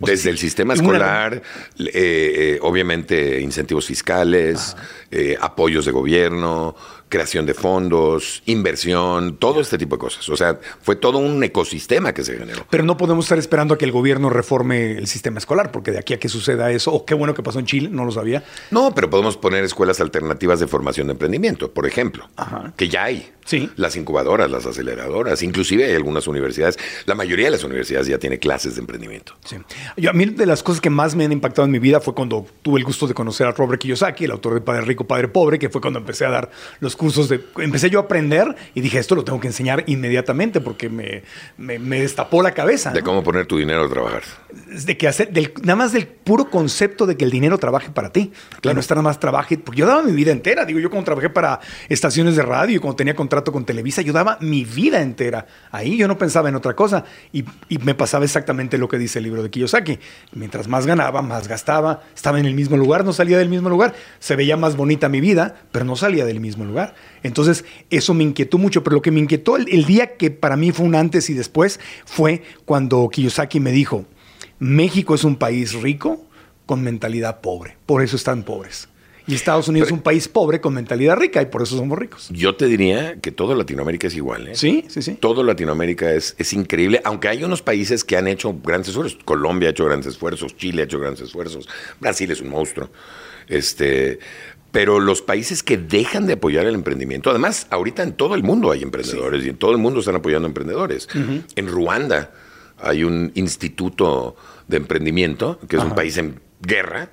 O Desde el sistema escolar, eh, eh, obviamente incentivos fiscales, eh, apoyos de gobierno, creación de fondos, inversión, todo este tipo de cosas. O sea, fue todo un ecosistema que se generó. Pero no podemos estar esperando a que el gobierno reforme el sistema escolar, porque de aquí a que suceda eso, o qué bueno que pasó en Chile, no lo sabía. No, pero podemos poner escuelas alternativas de formación de emprendimiento, por ejemplo, Ajá. que ya hay. Sí. Las incubadoras, las aceleradoras, inclusive hay algunas universidades, la mayoría de las universidades ya tiene clases de emprendimiento. Sí. Yo, a mí de las cosas que más me han impactado en mi vida fue cuando tuve el gusto de conocer a Robert Kiyosaki, el autor de Padre Rico, Padre Pobre, que fue cuando empecé a dar los cursos de... Empecé yo a aprender y dije, esto lo tengo que enseñar inmediatamente porque me, me- me destapó la cabeza. De ¿no? cómo poner tu dinero a trabajar. de que hacer, del, nada más del puro concepto de que el dinero trabaje para ti. Que no está nada más trabaje, porque yo daba mi vida entera. Digo, yo cuando trabajé para estaciones de radio y cuando tenía contrato con Televisa, yo daba mi vida entera. Ahí yo no pensaba en otra cosa. Y, y me pasaba exactamente lo que dice el libro de Kiyosaki. Mientras más ganaba, más gastaba. Estaba en el mismo lugar, no salía del mismo lugar. Se veía más bonita mi vida, pero no salía del mismo lugar. Entonces, eso me inquietó mucho. Pero lo que me inquietó el, el día que para mí fue un antes y después fue cuando Kiyosaki me dijo, México es un país rico con mentalidad pobre. Por eso están pobres. Y Estados Unidos es un país pobre con mentalidad rica y por eso somos ricos. Yo te diría que todo Latinoamérica es igual. ¿eh? Sí, sí, sí. Todo Latinoamérica es, es increíble, aunque hay unos países que han hecho grandes esfuerzos. Colombia ha hecho grandes esfuerzos, Chile ha hecho grandes esfuerzos, Brasil es un monstruo. Este, pero los países que dejan de apoyar el emprendimiento, además, ahorita en todo el mundo hay emprendedores y en todo el mundo están apoyando emprendedores. En Ruanda hay un instituto de emprendimiento, que es un país en guerra,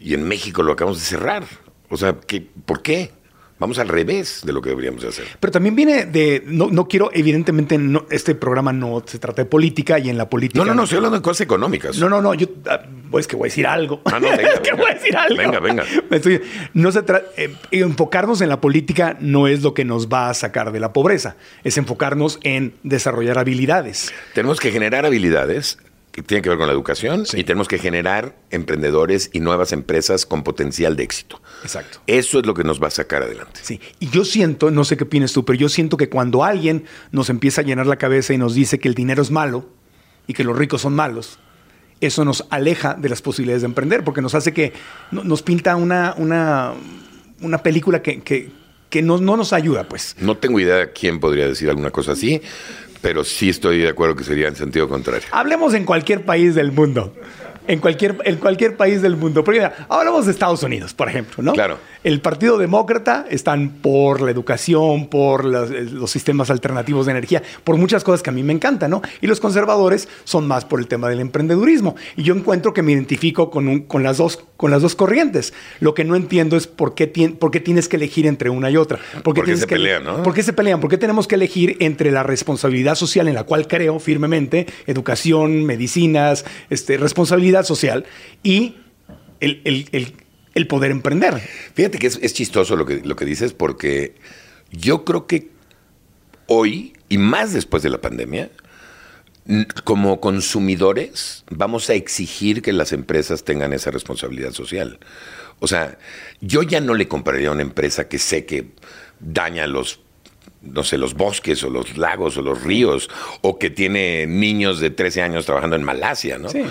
y en México lo acabamos de cerrar. O sea, ¿qué, ¿por qué? Vamos al revés de lo que deberíamos de hacer. Pero también viene de. No, no quiero, evidentemente, no, este programa no se trata de política y en la política. No, no, no, estoy hablando de cosas económicas. No, no, no, yo ah, pues que voy a decir algo. Ah, no, venga, es que venga. voy a decir algo. Venga, venga. Estoy- no se eh, enfocarnos en la política no es lo que nos va a sacar de la pobreza, es enfocarnos en desarrollar habilidades. Tenemos que generar habilidades que tienen que ver con la educación Sí. y tenemos que generar emprendedores y nuevas empresas con potencial de éxito. Exacto. Eso es lo que nos va a sacar adelante. Sí, y yo siento, no sé qué opinas tú, pero yo siento que cuando alguien nos empieza a llenar la cabeza y nos dice que el dinero es malo y que los ricos son malos, eso nos aleja de las posibilidades de emprender, porque nos hace que no- nos pinta una, una, una película que, que, que no, no nos ayuda, pues. No tengo idea de quién podría decir alguna cosa así, pero sí estoy de acuerdo que sería en sentido contrario. Hablemos en cualquier país del mundo. En cualquier, en cualquier país del mundo. Porque mira, hablamos de Estados Unidos, por ejemplo, ¿no? Claro. El Partido Demócrata están por la educación, por los, eh, los sistemas alternativos de energía, por muchas cosas que a mí me encantan, ¿no? Y los conservadores son más por el tema del emprendedurismo. Y yo encuentro que me identifico con, un- con, las, dos, con las dos corrientes. Lo que no entiendo es por qué, por qué tienes que elegir entre una y otra. ¿Por Porque tienes se que- pelean, ¿no? ¿Por qué se pelean? ¿Por qué tenemos que elegir entre la responsabilidad social en la cual creo firmemente, educación, medicinas, este, responsabilidad social y el, el- el- el poder emprender? Fíjate que es, chistoso lo que, lo que dices porque yo creo que hoy, y más después de la pandemia, como consumidores vamos a exigir que las empresas tengan esa responsabilidad social. O sea, yo ya no le compraría a una empresa que sé que daña los no sé, los bosques o los lagos o los ríos, o que tiene niños de 13 años trabajando en Malasia, ¿no? Sí.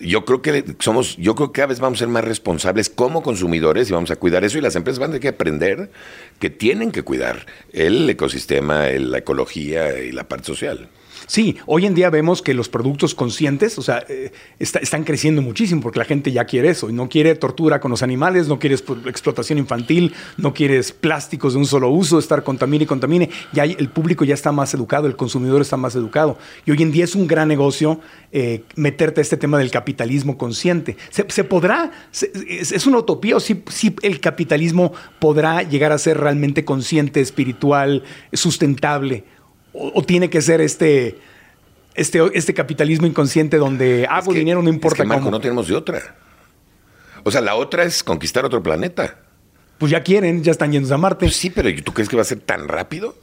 Yo creo que somos, yo creo que cada vez vamos a ser más responsables como consumidores y vamos a cuidar eso y las empresas van a tener que aprender que tienen que cuidar el ecosistema, la ecología y la parte social. Sí, hoy en día vemos que los productos conscientes, o sea, eh, está- están creciendo muchísimo porque la gente ya quiere eso y no quiere tortura con los animales, no quiere explotación infantil, no quieres plásticos de un solo uso, estar contamine y contamine. Ya el público ya está más educado, el consumidor está más educado y hoy en día es un gran negocio eh, meterte a este tema del capitalismo consciente. ¿Se, podrá? se- es, una utopía o sí, sí el capitalismo podrá llegar a ser realmente consciente, espiritual, sustentable? O, o tiene que ser este, este, este capitalismo inconsciente donde hago Es que- dinero, no importa es que, Marco, cómo. no tenemos de otra. O sea, la otra es conquistar otro planeta. Pues ya quieren, ya están yendo a Marte. Pues sí, pero ¿tú crees que va a ser tan rápido?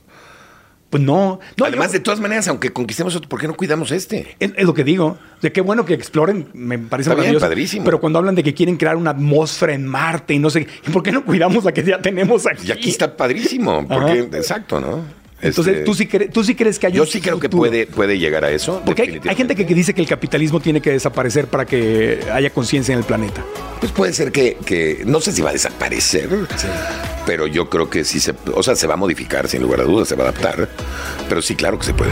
Pues no. no Además, yo- de todas maneras, aunque conquistemos otro, ¿por qué no cuidamos este? Es, es lo que digo. De qué bueno que exploren, me parece Está bien, maravilloso. padrísimo. Pero cuando hablan de que quieren crear una atmósfera en Marte y no sé, ¿por qué no cuidamos la que ya tenemos aquí? Y aquí está padrísimo, porque, exacto, ¿no? Entonces, Este, ¿tú, sí cre- tú sí crees que hay Yo un sí creo que puede, puede llegar a eso. Porque hay, hay gente que, que dice que el capitalismo tiene que desaparecer para que haya conciencia en el planeta. Pues puede ser que, que- no sé si va a desaparecer, pero yo creo que sí se, o sea, se va a modificar, sin lugar a dudas, se va a adaptar, pero sí, claro que se puede.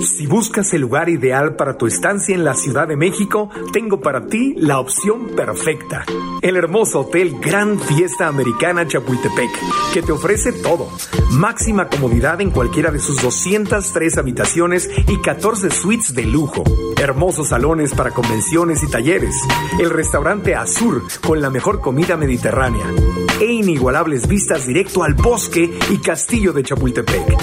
Si buscas el lugar ideal para tu estancia en la Ciudad de México, tengo para ti la opción perfecta. El hermoso hotel Gran Fiesta Americana Chapultepec, que te ofrece todo. Máxima comodidad en cualquiera de sus 203 habitaciones y 14 suites de lujo. Hermosos salones para convenciones y talleres. El restaurante Azur con la mejor comida mediterránea. E inigualables vistas directo al bosque y castillo de Chapultepec.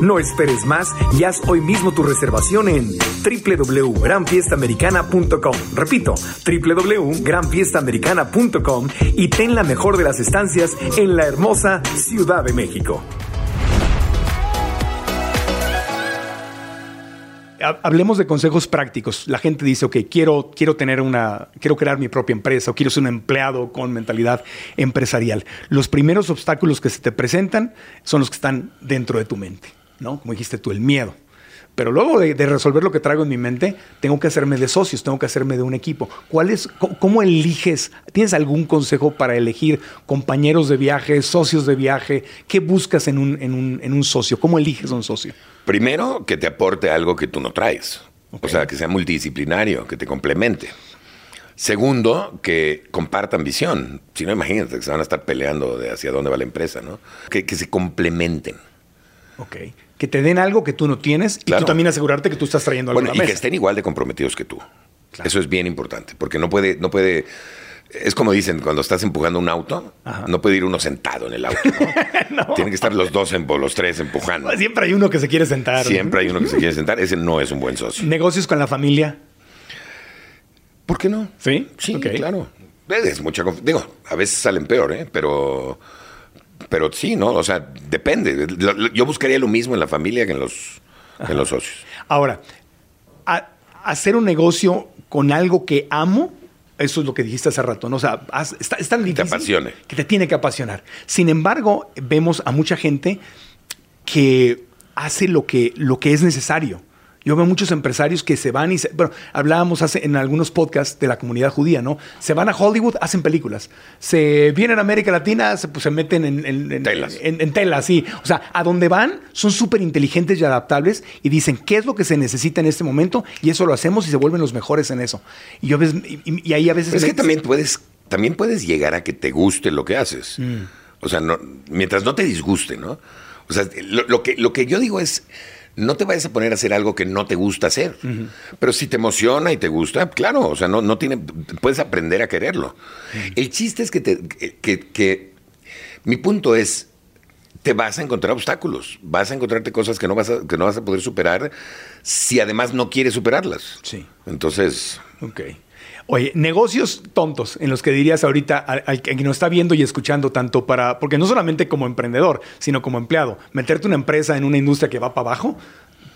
No esperes más y haz hoy mismo tu reservación en www.granfiestamericana.com. Repito, www.granfiestamericana.com y ten la mejor de las estancias en la hermosa Ciudad de México. Hablemos de consejos prácticos. La gente dice, ok, quiero, quiero tener una, quiero crear mi propia empresa o quiero ser un empleado con mentalidad empresarial. Los primeros obstáculos que se te presentan son los que están dentro de tu mente, ¿no? Como dijiste tú, el miedo. Pero luego de, de resolver lo que traigo en mi mente, tengo que hacerme de socios, tengo que hacerme de un equipo. ¿Cuál es, ¿Cómo eliges? ¿Tienes algún consejo para elegir compañeros de viaje, socios de viaje? ¿Qué buscas en un, en un, en un socio? ¿Cómo eliges a un socio? Primero, que te aporte algo que tú no traes. O sea, que sea multidisciplinario, que te complemente. Segundo, que compartan visión. Si no, imagínate que se van a estar peleando de hacia dónde va la empresa, ¿no? Que, que se complementen. Ok. Que te den algo que tú no tienes y tú también asegurarte que tú estás trayendo algo Bueno, a y que estén igual de comprometidos que tú. Claro. Eso es bien importante, porque no puede, no puede. Es como dicen, cuando estás empujando un auto, Ajá. no puede ir uno sentado en el auto. ¿no? Tienen que estar los dos, en, los tres empujando. Siempre hay uno que se quiere sentar. Siempre hay uno que se quiere sentar. Ese no es un buen socio. Negocios con la familia. ¿Por qué no? ¿Sí? Sí, claro. Es mucha Digo, a veces salen peor, ¿eh? Pero, pero sí, ¿no? O sea, depende. Yo buscaría lo mismo en la familia que en los, en los socios. Ahora, a- hacer un negocio con algo que amo, eso es lo que dijiste hace rato, ¿no? O sea, está, es tan difícil. apasione. Que te tiene que apasionar. Sin embargo, vemos a mucha gente que hace lo que, lo que es necesario. Yo veo muchos empresarios que se van y se, bueno, hablábamos hace, en algunos podcasts de la comunidad judía, ¿no? Se van a Hollywood, hacen películas. Se vienen a América Latina, se, pues, se meten en, en- en- Telas. en- en telas, sí. O sea, a donde van son súper inteligentes y adaptables y dicen qué es lo que se necesita en este momento y eso lo hacemos y se vuelven los mejores en eso. Y yo ves, y, y- y ahí a veces Pero es me- que también puedes, también puedes llegar a que te guste lo que haces. Mm. O sea, no, mientras no te disguste, ¿no? O sea, lo, lo que, lo que yo digo es, no te vayas a poner a hacer algo que no te gusta hacer. Pero si te emociona y te gusta, claro, o sea, no, no tiene, puedes aprender a quererlo. El chiste es que, te, que, que- mi punto es, te vas a encontrar obstáculos, vas a encontrarte cosas que no vas a, que no vas a poder superar si además no quieres superarlas. Sí. Entonces, Ok. Oye, negocios tontos en los que dirías ahorita al, al que nos está viendo y escuchando tanto para, porque no solamente como emprendedor, sino como empleado, meterte una empresa en una industria que va para abajo,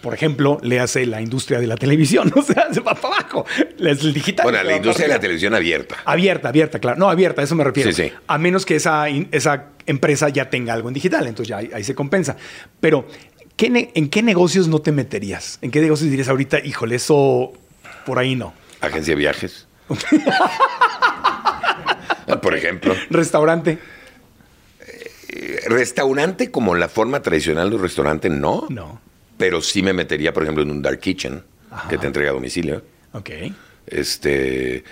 por ejemplo, le hace la industria de la televisión, o sea, se va para abajo. Es el digital. Bueno, la industria de la televisión abierta. Abierta, abierta, claro. No, abierta, a eso me refiero. Sí, sí. A menos que esa, esa empresa ya tenga algo en digital, entonces ya ahí, ahí se compensa. Pero, ¿qué ¿en qué negocios no te meterías? ¿En qué negocios dirías ahorita, híjole, eso por ahí no? Agencia de viajes. Por ejemplo, Restaurante, eh, restaurante como la forma tradicional de un restaurante, no. no. Pero sí me metería, por ejemplo, en un dark kitchen que te entrega a domicilio. Ok. Este,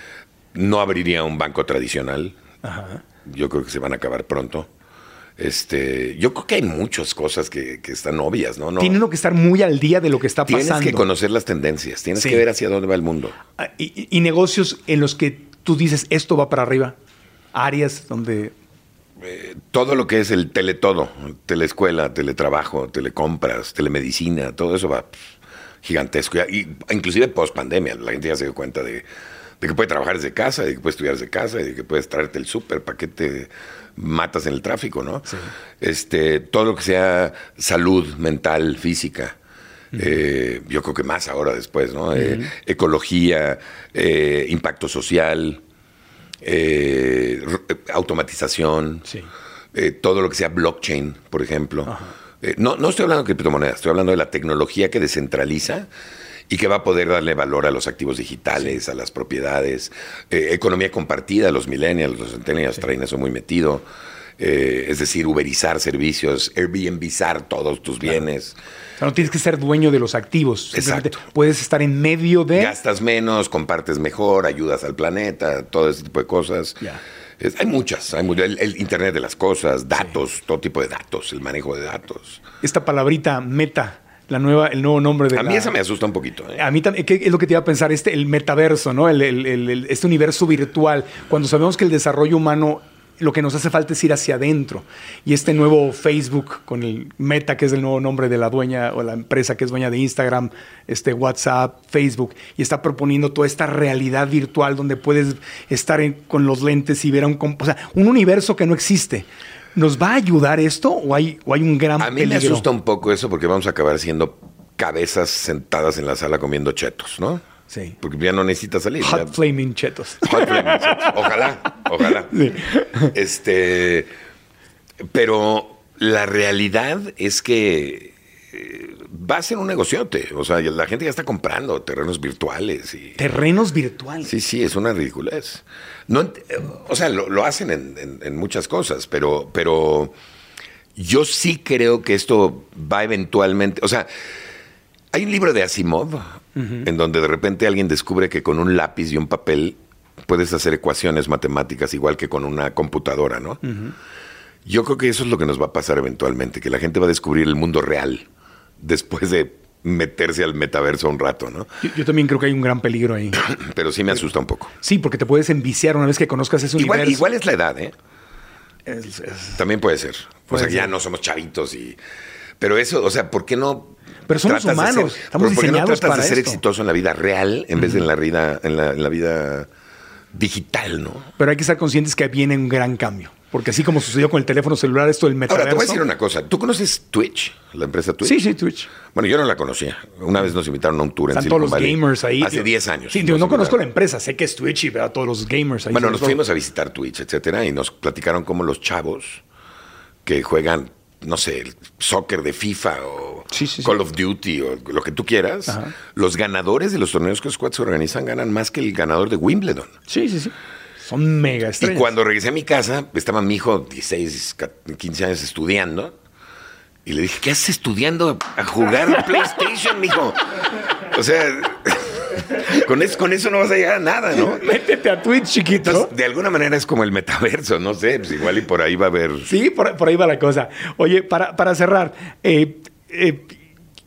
no abriría un banco tradicional. Ajá. Yo creo que se van a acabar pronto. Este, yo creo que hay muchas cosas que, que están obvias, ¿no? no Tiene uno que estar muy al día de lo que está tienes pasando. que conocer las tendencias, tienes Sí. que ver hacia dónde va el mundo. Ah, y, negocios en los que tú dices, esto va para arriba. Áreas donde... Todo lo que es el teletodo, teleescuela, teletrabajo, telecompras, telemedicina, todo eso va gigantesco. Y, inclusive post pandemia, la gente ya se dio cuenta de, de que puede trabajar desde casa, de que puede estudiar desde casa, de que puedes traerte el súper para que te matas en el tráfico, ¿no? Este, todo lo que sea salud mental, física. eh, yo creo que más ahora después, ¿no? Eh, ecología, eh, impacto social, automatización, Sí. todo lo que sea blockchain, por ejemplo. No, no estoy hablando de criptomonedas, estoy hablando de la tecnología que descentraliza y que va a poder darle valor a los activos digitales, a las propiedades, eh, economía compartida, los millennials, los centennials traen eso muy metido. Eh, es decir, uberizar servicios, Airbnbizar todos tus bienes. O sea, no tienes que ser dueño de los activos. Exacto. Puedes estar en medio de... Gastas menos, compartes mejor, ayudas al planeta, todo ese tipo de cosas. Es- hay muchas, hay el, el Internet de las cosas, datos, todo tipo de datos, el manejo de datos. Esta palabrita meta, la nueva, el nuevo nombre de A la- mí esa me asusta un poquito. ¿eh? A mí también, ¿qué es lo que te iba a pensar? Este, el metaverso, ¿no? El- el- este universo virtual. Cuando sabemos que el desarrollo humano, lo que nos hace falta es ir hacia adentro. Y este nuevo Facebook con el Meta, que es el nuevo nombre de la dueña o la empresa que es dueña de Instagram, este WhatsApp, Facebook, y está proponiendo toda esta realidad virtual donde puedes estar en- con los lentes y ver a un, o sea, un universo que no existe. ¿Nos va a ayudar esto o hay, o hay un gran A mí me asusta un poco eso porque vamos a acabar siendo cabezas sentadas en la sala comiendo chetos, ¿no? Sí. Porque ya no necesitas salir. ya- Hot flaming chetos. Hot flaming chetos. Ojalá, ojalá. Este, pero la realidad es que eh, va a ser un negociote. O sea, la gente ya está comprando terrenos virtuales y. Terrenos virtuales. Sí, sí, es una ridiculez. No, o sea, lo, lo hacen en, en- en muchas cosas, pero, pero yo sí creo que esto va eventualmente. O sea, hay un libro de Asimov en donde de repente alguien descubre que con un lápiz y un papel puedes hacer ecuaciones matemáticas igual que con una computadora, ¿no? Yo creo que eso es lo que nos va a pasar eventualmente, que la gente va a descubrir el mundo real después de meterse al metaverso un rato, ¿no? Yo, yo también creo que hay un gran peligro ahí. Pero sí me asusta un poco. Sí, porque te puedes enviciar una vez que conozcas ese Igual, universo. igual es la edad, ¿eh? Es- es- También puede ser. Puede o sea, que ya ser. no somos chavitos y... Pero eso, o sea, ¿por qué no... Pero somos humanos, ser- estamos ¿por qué no tratas para de ser esto? exitoso en la vida real en vez de en la vida, en la, en la vida digital, ¿no? Pero hay que estar conscientes que viene un gran cambio. Porque así como sucedió con el teléfono celular, esto del metaverso. Ahora, te voy a decir una cosa. ¿Tú conoces Twitch? La empresa Twitch. Sí, sí, Twitch. Bueno, yo no la conocía. Una vez nos invitaron a un tour en Están Silicon todos los Valley. gamers ahí. Hace Digo, 10 años. Sí, digo, no conozco la empresa, sé que es Twitch y veo a todos los gamers ahí. Bueno, nos fuimos a visitar Twitch, etcétera, y nos platicaron cómo los chavos que juegan, no sé, el soccer de FIFA o Sí, sí, sí. Call of Duty o lo que tú quieras, Ajá. los ganadores de los torneos que los cuates organizan ganan más que el ganador de Wimbledon. Sí, sí, sí. Son mega Y estrellas. cuando regresé a mi casa, estaba mi hijo, 16, 15 años, estudiando. Y le dije, ¿qué haces estudiando a jugar PlayStation, mijo? O sea, con eso, con eso no vas a llegar a nada, ¿no? Métete a Twitch, chiquito. Entonces, de alguna manera es como el metaverso, no sé, pues igual y por ahí va a haber... Sí, por, por ahí va la cosa. Oye, para, para cerrar, eh, eh,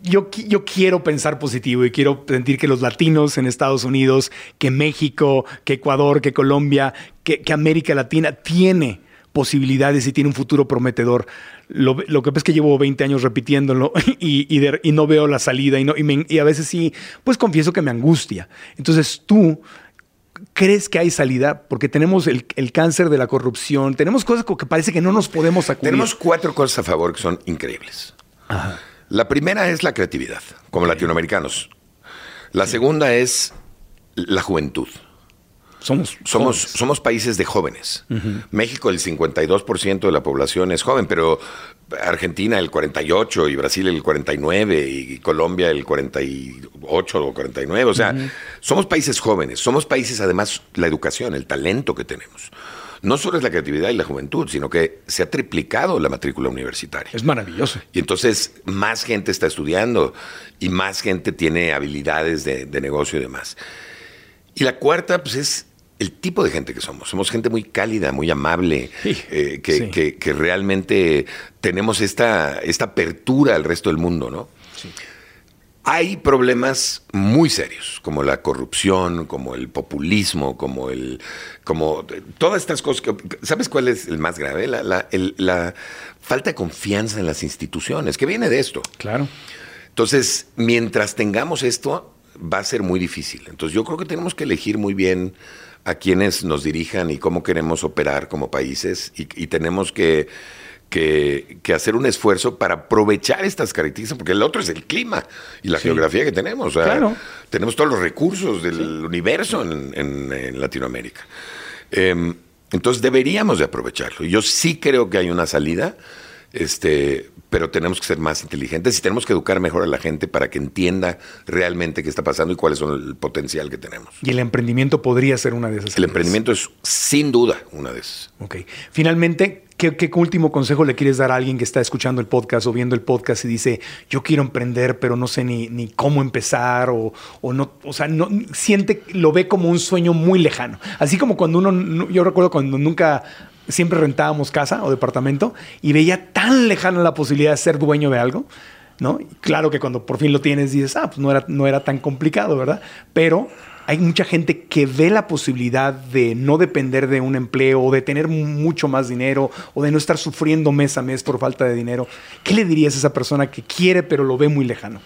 yo, yo quiero pensar positivo y quiero sentir que los latinos en Estados Unidos, que México, que Ecuador, que Colombia, que, que América Latina tiene posibilidades y tiene un futuro prometedor. Lo, lo que pasa es que llevo 20 años repitiéndolo y, y de- y no veo la salida y, no, y, me- y a veces sí, pues confieso que me angustia. Entonces tú, ¿crees que hay salida? Porque tenemos el, el cáncer de la corrupción, tenemos cosas que parece que no nos podemos sacudir. Tenemos cuatro cosas a favor que son increíbles. La primera es la creatividad, como latinoamericanos. La segunda es la juventud. Somos, somos, somos países de jóvenes. México, el 52% de la población es joven, pero Argentina el 48 y Brasil el 49 y Colombia el 48 o 49. O sea, somos países jóvenes. Somos países, además, la educación, el talento que tenemos. No solo es la creatividad y la juventud, sino que se ha triplicado la matrícula universitaria. Es maravilloso. Y entonces más gente está estudiando y más gente tiene habilidades de, de negocio y demás. Y la cuarta, pues es el tipo de gente que somos. Somos gente muy cálida, muy amable, eh, que, realmente tenemos esta, esta apertura al resto del mundo, ¿no? Hay problemas muy serios, como la corrupción, como el populismo, como el, como todas estas cosas. ¿Sabes cuál es el más grave? La, la falta de confianza en las instituciones, que viene de esto. Claro. Entonces, mientras tengamos esto, va a ser muy difícil. Entonces, yo creo que tenemos que elegir muy bien a quienes nos dirijan y cómo queremos operar como países y, tenemos que, que, hacer un esfuerzo para aprovechar estas características, porque el otro es el clima y la geografía que tenemos. Tenemos todos los recursos del universo en, Latinoamérica. Em, entonces deberíamos de aprovecharlo. Yo sí creo que hay una salida, este, pero tenemos que ser más inteligentes y tenemos que educar mejor a la gente para que entienda realmente qué está pasando y cuál es el potencial que tenemos. Y el emprendimiento podría ser una de esas. El emprendimiento es sin duda una de esas. Ok. Finalmente, ¿qué, último consejo le quieres dar a alguien que está escuchando el podcast o viendo el podcast y dice, yo quiero emprender, pero no sé ni, cómo empezar o, o, no, o sea, no, siente, lo ve como un sueño muy lejano. Así como cuando uno, yo recuerdo cuando nunca siempre rentábamos casa o departamento y veía tan lejana la posibilidad de ser dueño de algo, ¿no? claro que cuando por fin lo tienes dices, ah, pues no era, no era tan complicado, ¿verdad? Pero hay mucha gente que ve la posibilidad de no depender de un empleo o de tener mucho más dinero o de no estar sufriendo mes a mes por falta de dinero. ¿Qué le dirías a esa persona que quiere pero lo ve muy lejano?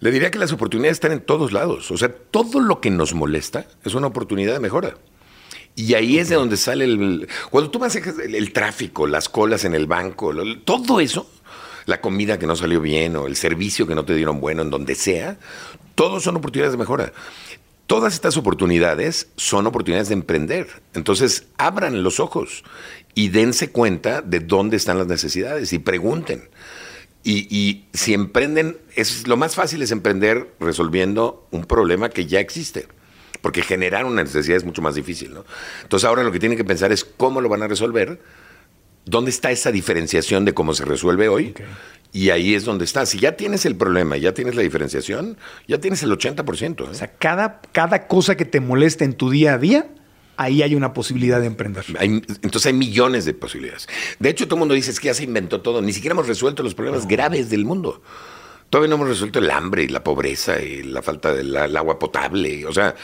Le diría que las oportunidades están en todos lados. O sea, todo lo que nos molesta es una oportunidad de mejora. Y ahí es de donde sale el... Cuando tú manejas el, el tráfico, las colas en el banco, todo eso, la comida que no salió bien o el servicio que no te dieron bueno en donde sea, todos son oportunidades de mejora. Todas estas oportunidades son oportunidades de emprender. Entonces, abran los ojos y dense cuenta de dónde están las necesidades y pregunten. Y, si emprenden, es, lo más fácil es emprender resolviendo un problema que ya existe porque generar una necesidad es mucho más difícil, ¿no? Entonces ahora lo que tienen que pensar es cómo lo van a resolver, dónde está esa diferenciación de cómo se resuelve hoy, y ahí es donde está. Si ya tienes el problema, ya tienes la diferenciación, ya tienes el 80%. ¿eh? O sea, cada, cada cosa que te moleste en tu día a día, ahí hay una posibilidad de emprender. entonces hay millones de posibilidades. De hecho, todo el mundo dice es que ya se inventó todo. Ni siquiera hemos resuelto los problemas graves del mundo. Todavía no hemos resuelto el hambre y la pobreza y la falta del agua potable. O sea,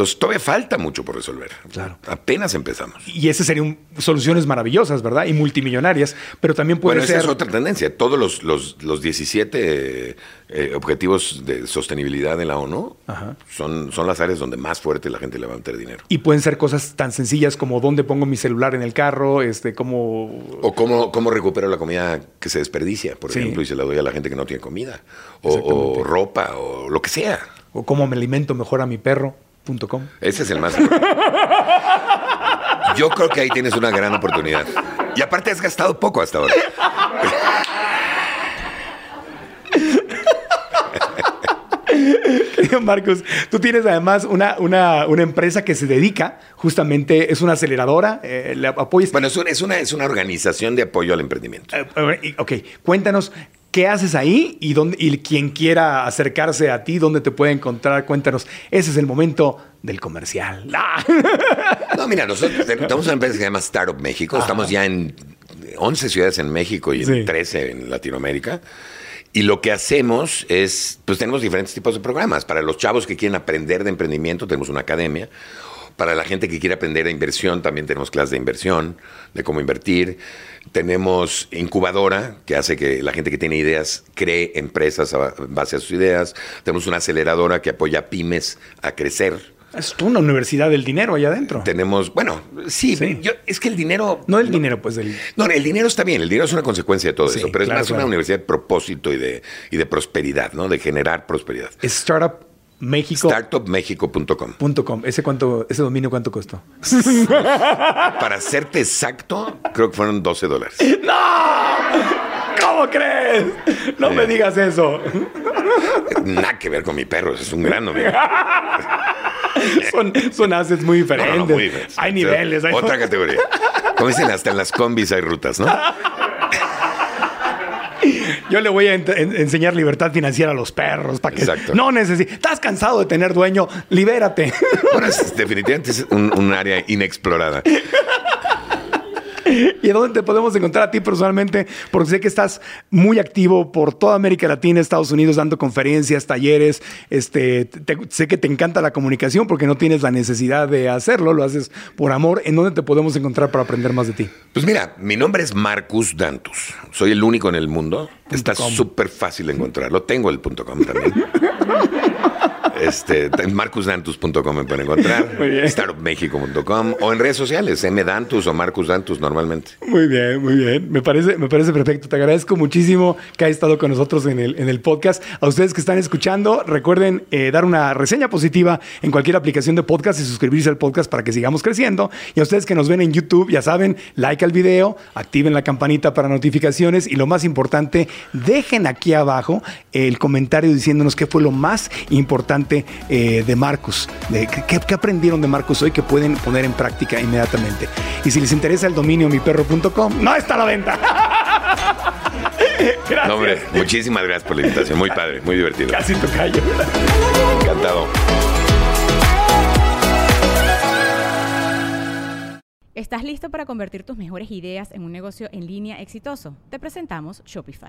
entonces todavía falta mucho por resolver. Claro. Apenas empezamos. Y esas serían soluciones maravillosas, ¿verdad? Y multimillonarias, pero también puede bueno, ser... esa es otra tendencia. Todos los, los, los 17 eh, objetivos de sostenibilidad de la ONU Son, son las áreas donde más fuerte la gente le va a meter dinero. Y pueden ser cosas tan sencillas como dónde pongo mi celular en el carro, este, cómo... O cómo, cómo recupero la comida que se desperdicia, por ejemplo, y se la doy a la gente que no tiene comida. O, o ropa, o lo que sea. O cómo me alimento mejor a mi perro. Ese es el más. Yo creo que ahí tienes una gran oportunidad. Y aparte has gastado poco hasta ahora. Marcos, tú tienes además una, una, empresa que se dedica justamente, es una aceleradora, eh, apoyas. Bueno, es una, es, una, organización de apoyo al emprendimiento. Eh, ok, cuéntanos ¿Qué haces ahí? Y, dónde, y quien quiera acercarse a ti, ¿dónde te puede encontrar? Cuéntanos. Ese es el momento del comercial. No, mira, nosotros tenemos una empresa que se llama Startup México. Estamos ya en 11 ciudades en México y en 13 en Latinoamérica. Y lo que hacemos es, pues tenemos diferentes tipos de programas. Para los chavos que quieren aprender de emprendimiento, tenemos una academia. Para la gente que quiere aprender de inversión, también tenemos clases de inversión, de cómo invertir. Tenemos incubadora, que hace que la gente que tiene ideas cree empresas a base a sus ideas. Tenemos una aceleradora que apoya a pymes a crecer Es una universidad del dinero allá adentro. Tenemos, bueno, sí, Sí. yo- es que el dinero... No del dinero, pues del... No, el dinero está bien, el dinero es una consecuencia de todo Sí, eso, pero es claro, más una universidad de propósito y de, y de prosperidad, ¿no? De generar prosperidad. Startup México. Startupmexico.com. Ese cuánto, ese dominio cuánto costó. Para serte exacto, creo que fueron 12 dólares. ¿Cómo crees? No me digas eso. Nada que ver con mi perro, es un gran dominio. Son, son assets muy No, diferentes. no, no, muy diferente. Hay niveles. hay- Otra categoría. Como dicen, hasta en las combis hay rutas, ¿no? Yo le voy a en- enseñar libertad financiera a los perros para que Exacto. no necesites. Estás cansado de tener dueño, libérate. Bueno, es- definitivamente es un, un área inexplorada. ¿Y dónde te podemos encontrar a ti personalmente? Porque sé que estás muy activo por toda América Latina, Estados Unidos, dando conferencias, talleres. Este, te- sé que te encanta la comunicación porque no tienes la necesidad de hacerlo, lo haces por amor. ¿En dónde te podemos encontrar para aprender más de ti? Pues mira, mi nombre es Marcus Dantus. Soy el único en el mundo. Está súper fácil de encontrarlo. Tengo el punto .com también. Este, en marcusdantus.com me pueden encontrar. Startupmexico.com o en redes sociales, M Dantus o Marcus Dantus normalmente. Muy bien, muy bien. Me parece, me parece perfecto. Te agradezco muchísimo que hayas estado con nosotros en el, en el podcast. A ustedes que están escuchando, recuerden eh, dar una reseña positiva en cualquier aplicación de podcast y suscribirse al podcast para que sigamos creciendo. Y a ustedes que nos ven en YouTube, ya saben, like al video, activen la campanita para notificaciones y lo más importante, dejen aquí abajo el comentario diciéndonos qué fue lo más importante eh, de Marcus, de qué, qué- qué aprendieron de Marcus hoy que pueden poner en práctica inmediatamente. Y si les interesa el dominio miperro.com, no está a la venta. Gracias. No, hombre, muchísimas gracias por la invitación. Muy padre, muy divertido. Casi tocayo. Encantado. ¿Estás listo para convertir tus mejores ideas en un negocio en línea exitoso? Te presentamos Shopify.